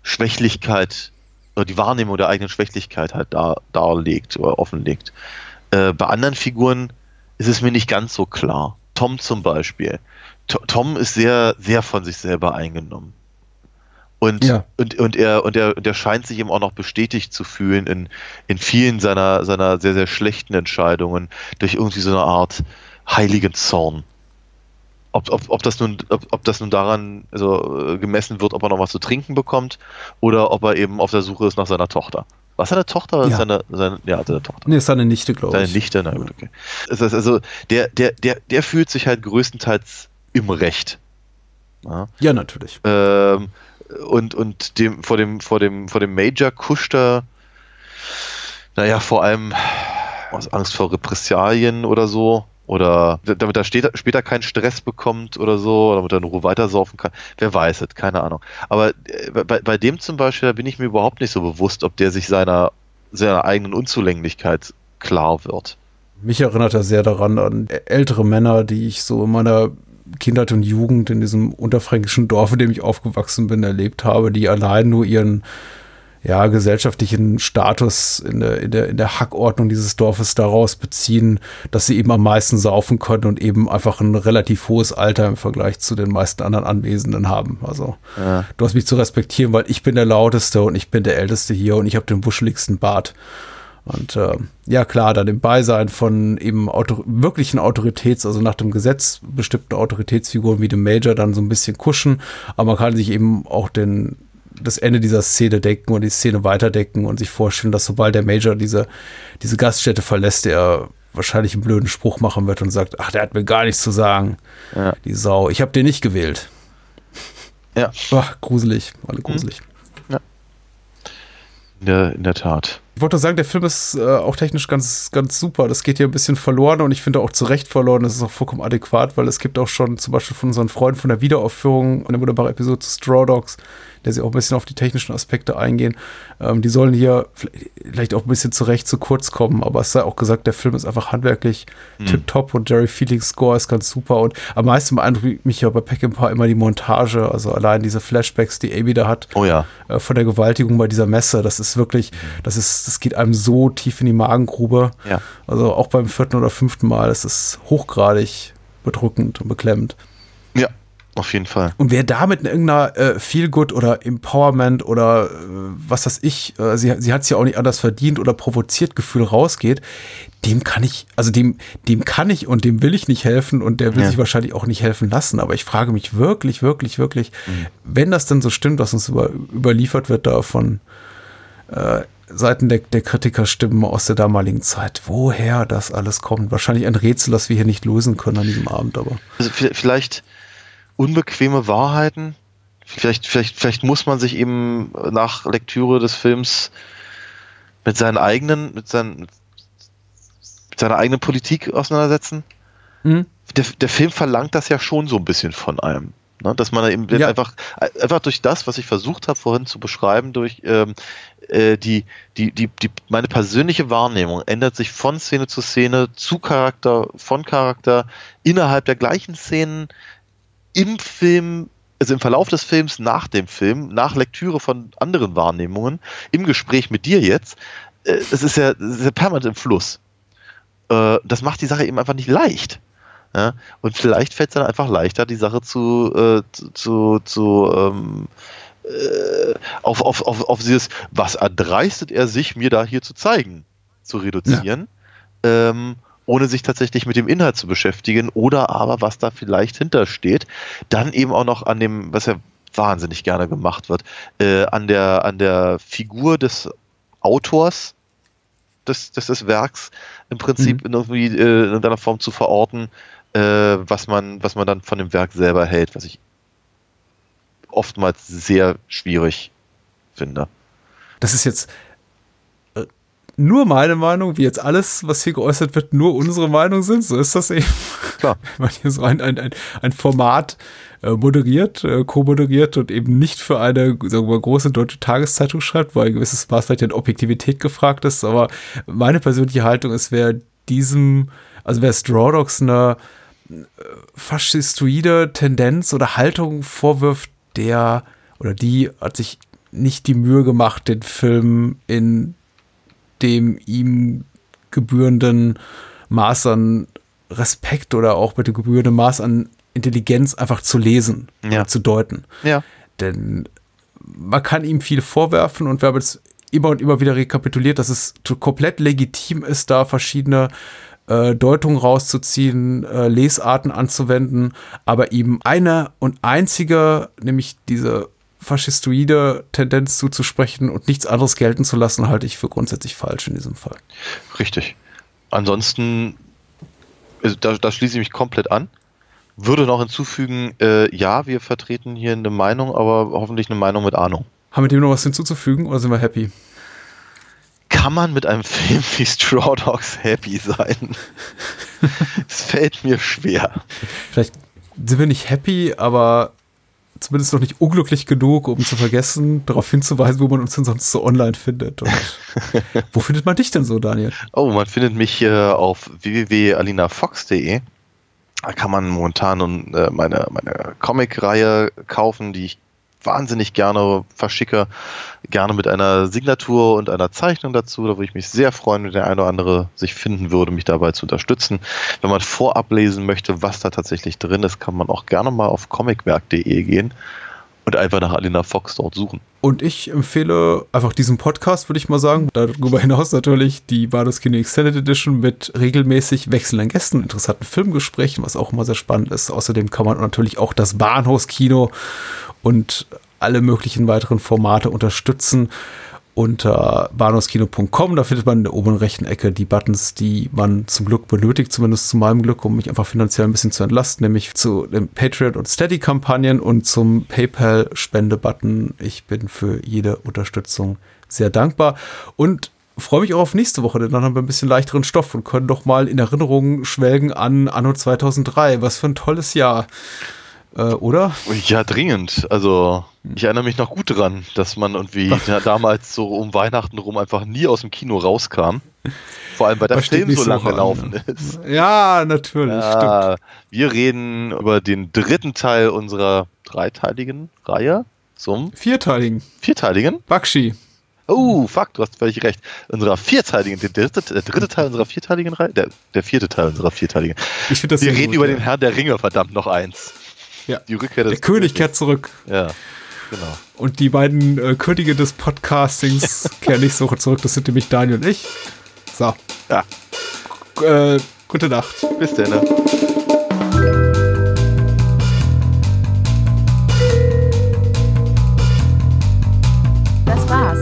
Schwächlichkeit oder die Wahrnehmung der eigenen Schwächlichkeit halt da, darlegt oder offenlegt. Äh, bei anderen Figuren ist es mir nicht ganz so klar. Tom zum Beispiel. To Tom ist sehr, sehr von sich selber eingenommen. Und, Ja. und, und, er, und, er, und er scheint sich eben auch noch bestätigt zu fühlen in, in vielen seiner, seiner sehr, sehr schlechten Entscheidungen durch irgendwie so eine Art heiligen Zorn. Ob, ob, ob, das nun, ob, ob das nun daran also, äh, gemessen wird, ob er noch was zu trinken bekommt oder ob er eben auf der Suche ist nach seiner Tochter. Was seine Tochter oder Ja. seine, seine, ja, seine Tochter? Nee, ist seine Nichte, glaube Seine ich. Nichte, na gut, okay. Das heißt also, der, der, der, der fühlt sich halt größtenteils im Recht. Ja. Ja, natürlich. Ähm, und und dem, vor, dem, vor, dem, vor dem Major kuscht er, naja, vor allem aus Angst vor Repressalien oder so. Oder damit er später, keinen Stress bekommt oder so, damit er in Ruhe weitersaufen kann. Wer weiß es, keine Ahnung. Aber äh, bei, bei dem zum Beispiel, da bin ich mir überhaupt nicht so bewusst, ob der sich seiner, seiner eigenen Unzulänglichkeit klar wird. Mich erinnert er sehr daran an ältere Männer, die ich so in meiner Kindheit und Jugend in diesem unterfränkischen Dorf, in dem ich aufgewachsen bin, erlebt habe, die allein nur ihren ja, gesellschaftlichen Status in der, in, der, in der Hackordnung dieses Dorfes daraus beziehen, dass sie eben am meisten saufen können und eben einfach ein relativ hohes Alter im Vergleich zu den meisten anderen Anwesenden haben. Also Ja. du hast mich zu respektieren, weil ich bin der Lauteste und ich bin der Älteste hier und ich habe den wuscheligsten Bart. Und äh, ja klar, dann im Beisein von eben Autor wirklichen Autoritäts, also nach dem Gesetz bestimmten Autoritätsfiguren wie dem Major dann so ein bisschen kuschen, aber man kann sich eben auch den das Ende dieser Szene denken und die Szene weiterdenken und sich vorstellen, dass sobald der Major diese, diese Gaststätte verlässt, er wahrscheinlich einen blöden Spruch machen wird und sagt, ach, der hat mir gar nichts zu sagen, Ja. die Sau. Ich habe den nicht gewählt. Ja. Ach, gruselig, alle gruselig. In der, in der Tat. Ich wollte sagen, der Film ist äh, auch technisch ganz, ganz super. Das geht hier ein bisschen verloren und ich finde auch zu Recht verloren. Das ist auch vollkommen adäquat, weil es gibt auch schon zum Beispiel von unseren Freunden von der Wiederaufführung eine wunderbare Episode zu Straw Dogs, der sie auch ein bisschen auf die technischen Aspekte eingehen. Ähm, die sollen hier vielleicht auch ein bisschen zu Recht zu kurz kommen, aber es sei auch gesagt, der Film ist einfach handwerklich tipptopp und Jerry Feelings Score ist ganz super und am meisten beeindruckt mich ja bei Peckinpah immer die Montage, also allein diese Flashbacks, die Amy da hat Oh ja. äh, von der Gewaltigung bei dieser Messe. Das ist wirklich, das ist, das geht einem so tief in die Magengrube. Ja. Also auch beim vierten oder fünften Mal, es ist hochgradig bedrückend und beklemmend. Auf jeden Fall. Und wer da mit irgendeiner äh, Feelgood oder Empowerment oder äh, was weiß ich, äh, sie, sie hat es ja auch nicht anders verdient oder provoziert Gefühl rausgeht, dem kann ich, also dem, dem kann ich und dem will ich nicht helfen und der will Ja. sich wahrscheinlich auch nicht helfen lassen. Aber ich frage mich wirklich, wirklich, wirklich, wenn das denn so stimmt, was uns über, überliefert wird da von äh, Seiten der, der Kritikerstimmen aus der damaligen Zeit, woher das alles kommt. Wahrscheinlich ein Rätsel, das wir hier nicht lösen können an diesem Abend, aber. Also vi- vielleicht unbequeme Wahrheiten. Vielleicht, vielleicht, vielleicht muss man sich eben nach Lektüre des Films mit seinen eigenen, mit, seinen, mit seiner eigenen Politik auseinandersetzen. Mhm. Der, der Film verlangt das ja schon so ein bisschen von einem. Ne? Dass man eben Ja. einfach, einfach durch das, was ich versucht habe vorhin zu beschreiben, durch ähm, äh, die, die, die, die, meine persönliche Wahrnehmung ändert sich von Szene zu Szene, zu Charakter, von Charakter, innerhalb der gleichen Szenen, im Film, also im Verlauf des Films, nach dem Film, nach Lektüre von anderen Wahrnehmungen, im Gespräch mit dir jetzt, äh, es ist ja, es ist ja permanent im Fluss. Äh, das macht die Sache eben einfach nicht leicht. Ja? Und vielleicht fällt es dann einfach leichter, die Sache zu, äh, zu, zu, ähm, äh, auf, auf, auf, auf dieses, was erdreistet er sich, mir da hier zu zeigen, zu reduzieren, ähm, ohne sich tatsächlich mit dem Inhalt zu beschäftigen oder aber, was da vielleicht hintersteht, dann eben auch noch an dem, was ja wahnsinnig gerne gemacht wird, äh, an, der, an der Figur des Autors des, des, des Werks im Prinzip in irgendwie äh, in irgendeiner Form zu verorten, äh, was man, was man dann von dem Werk selber hält, was ich oftmals sehr schwierig finde. Das ist jetzt nur meine Meinung, wie jetzt alles, was hier geäußert wird, nur unsere Meinung sind. So ist das eben. Klar. [laughs] Wenn man hier so ein, ein, ein, Format äh, moderiert, äh, co-moderiert und eben nicht für eine sagen wir große deutsche Tageszeitung schreibt, weil ein gewisses Maß vielleicht an Objektivität gefragt ist. Aber meine persönliche Haltung ist, wer diesem, also wer Straw Dogs eine äh, faschistoide Tendenz oder Haltung vorwirft, der oder die hat sich nicht die Mühe gemacht, den Film in dem ihm gebührenden Maß an Respekt oder auch mit dem gebührenden Maß an Intelligenz einfach zu lesen Ja. zu deuten. Ja. Denn man kann ihm viel vorwerfen und wir haben jetzt immer und immer wieder rekapituliert, dass es komplett legitim ist, da verschiedene äh, Deutungen rauszuziehen, äh, Lesarten anzuwenden, aber eben eine und einzige, nämlich diese faschistoide Tendenz zuzusprechen und nichts anderes gelten zu lassen, halte ich für grundsätzlich falsch in diesem Fall. Richtig. Ansonsten, also da, da schließe ich mich komplett an. Würde noch hinzufügen, äh, ja, wir vertreten hier eine Meinung, aber hoffentlich eine Meinung mit Ahnung. Haben wir dem noch was hinzuzufügen oder sind wir happy? Kann man mit einem [laughs] Film wie Straw Dogs happy sein? [laughs] Es fällt mir schwer. Vielleicht sind wir nicht happy, aber zumindest noch nicht unglücklich genug, um zu vergessen, darauf hinzuweisen, wo man uns denn sonst so online findet. Und [laughs] wo findet man dich denn so, Daniel? Oh, man findet mich äh, auf www.alinafox.de. Da kann man momentan äh, meine, meine Comic-Reihe kaufen, die ich wahnsinnig gerne verschicke. Gerne mit einer Signatur und einer Zeichnung dazu. Da würde ich mich sehr freuen, wenn der eine oder andere sich finden würde, mich dabei zu unterstützen. Wenn man vorab lesen möchte, was da tatsächlich drin ist, kann man auch gerne mal auf comicwerk.de gehen und einfach nach Alina Fox dort suchen. Und ich empfehle einfach diesen Podcast, würde ich mal sagen. Darüber hinaus natürlich die Bardus Kino Extended Edition mit regelmäßig wechselnden Gästen, interessanten Filmgesprächen, was auch immer sehr spannend ist. Außerdem kann man natürlich auch das Bahnhofskino und alle möglichen weiteren Formate unterstützen unter bahnhofskino.com. Da findet man in der oberen rechten Ecke die Buttons, die man zum Glück benötigt, zumindest zu meinem Glück, um mich einfach finanziell ein bisschen zu entlasten, nämlich zu den Patreon- und Steady-Kampagnen und zum PayPal-Spende-Button. Ich bin für jede Unterstützung sehr dankbar und freue mich auch auf nächste Woche, denn dann haben wir ein bisschen leichteren Stoff und können doch mal in Erinnerungen schwelgen an Anno 2003. Was für ein tolles Jahr äh, oder? Ja, dringend. Also, ich erinnere mich noch gut dran, dass man irgendwie [laughs] ja, damals so um Weihnachten rum einfach nie aus dem Kino rauskam. Vor allem, weil der Film so lang gelaufen an. ist. Ja, natürlich. Ja, wir reden über den dritten Teil unserer dreiteiligen Reihe zum vierteiligen. Vierteiligen? Bakshi. Oh, fuck, du hast völlig recht. Unserer vierteiligen, der dritte, der dritte Teil unserer vierteiligen Reihe, der, der vierte Teil unserer vierteiligen. Ich das Wir reden gut, über ja. den Herrn der Ringe, verdammt, noch eins. Ja. Die Rückkehr des Der König kehrt zurück. Ja. Genau. Und die beiden äh, Könige des Podcastings [laughs] kehren nicht so zurück. Das sind nämlich Daniel und ich. So. Ja. Äh, gute Nacht. Bis dann. Ne? Das war's.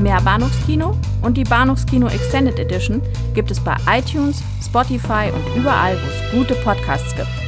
Mehr Bahnhofskino und die Bahnhofskino Extended Edition gibt es bei iTunes, Spotify und überall, wo es gute Podcasts gibt.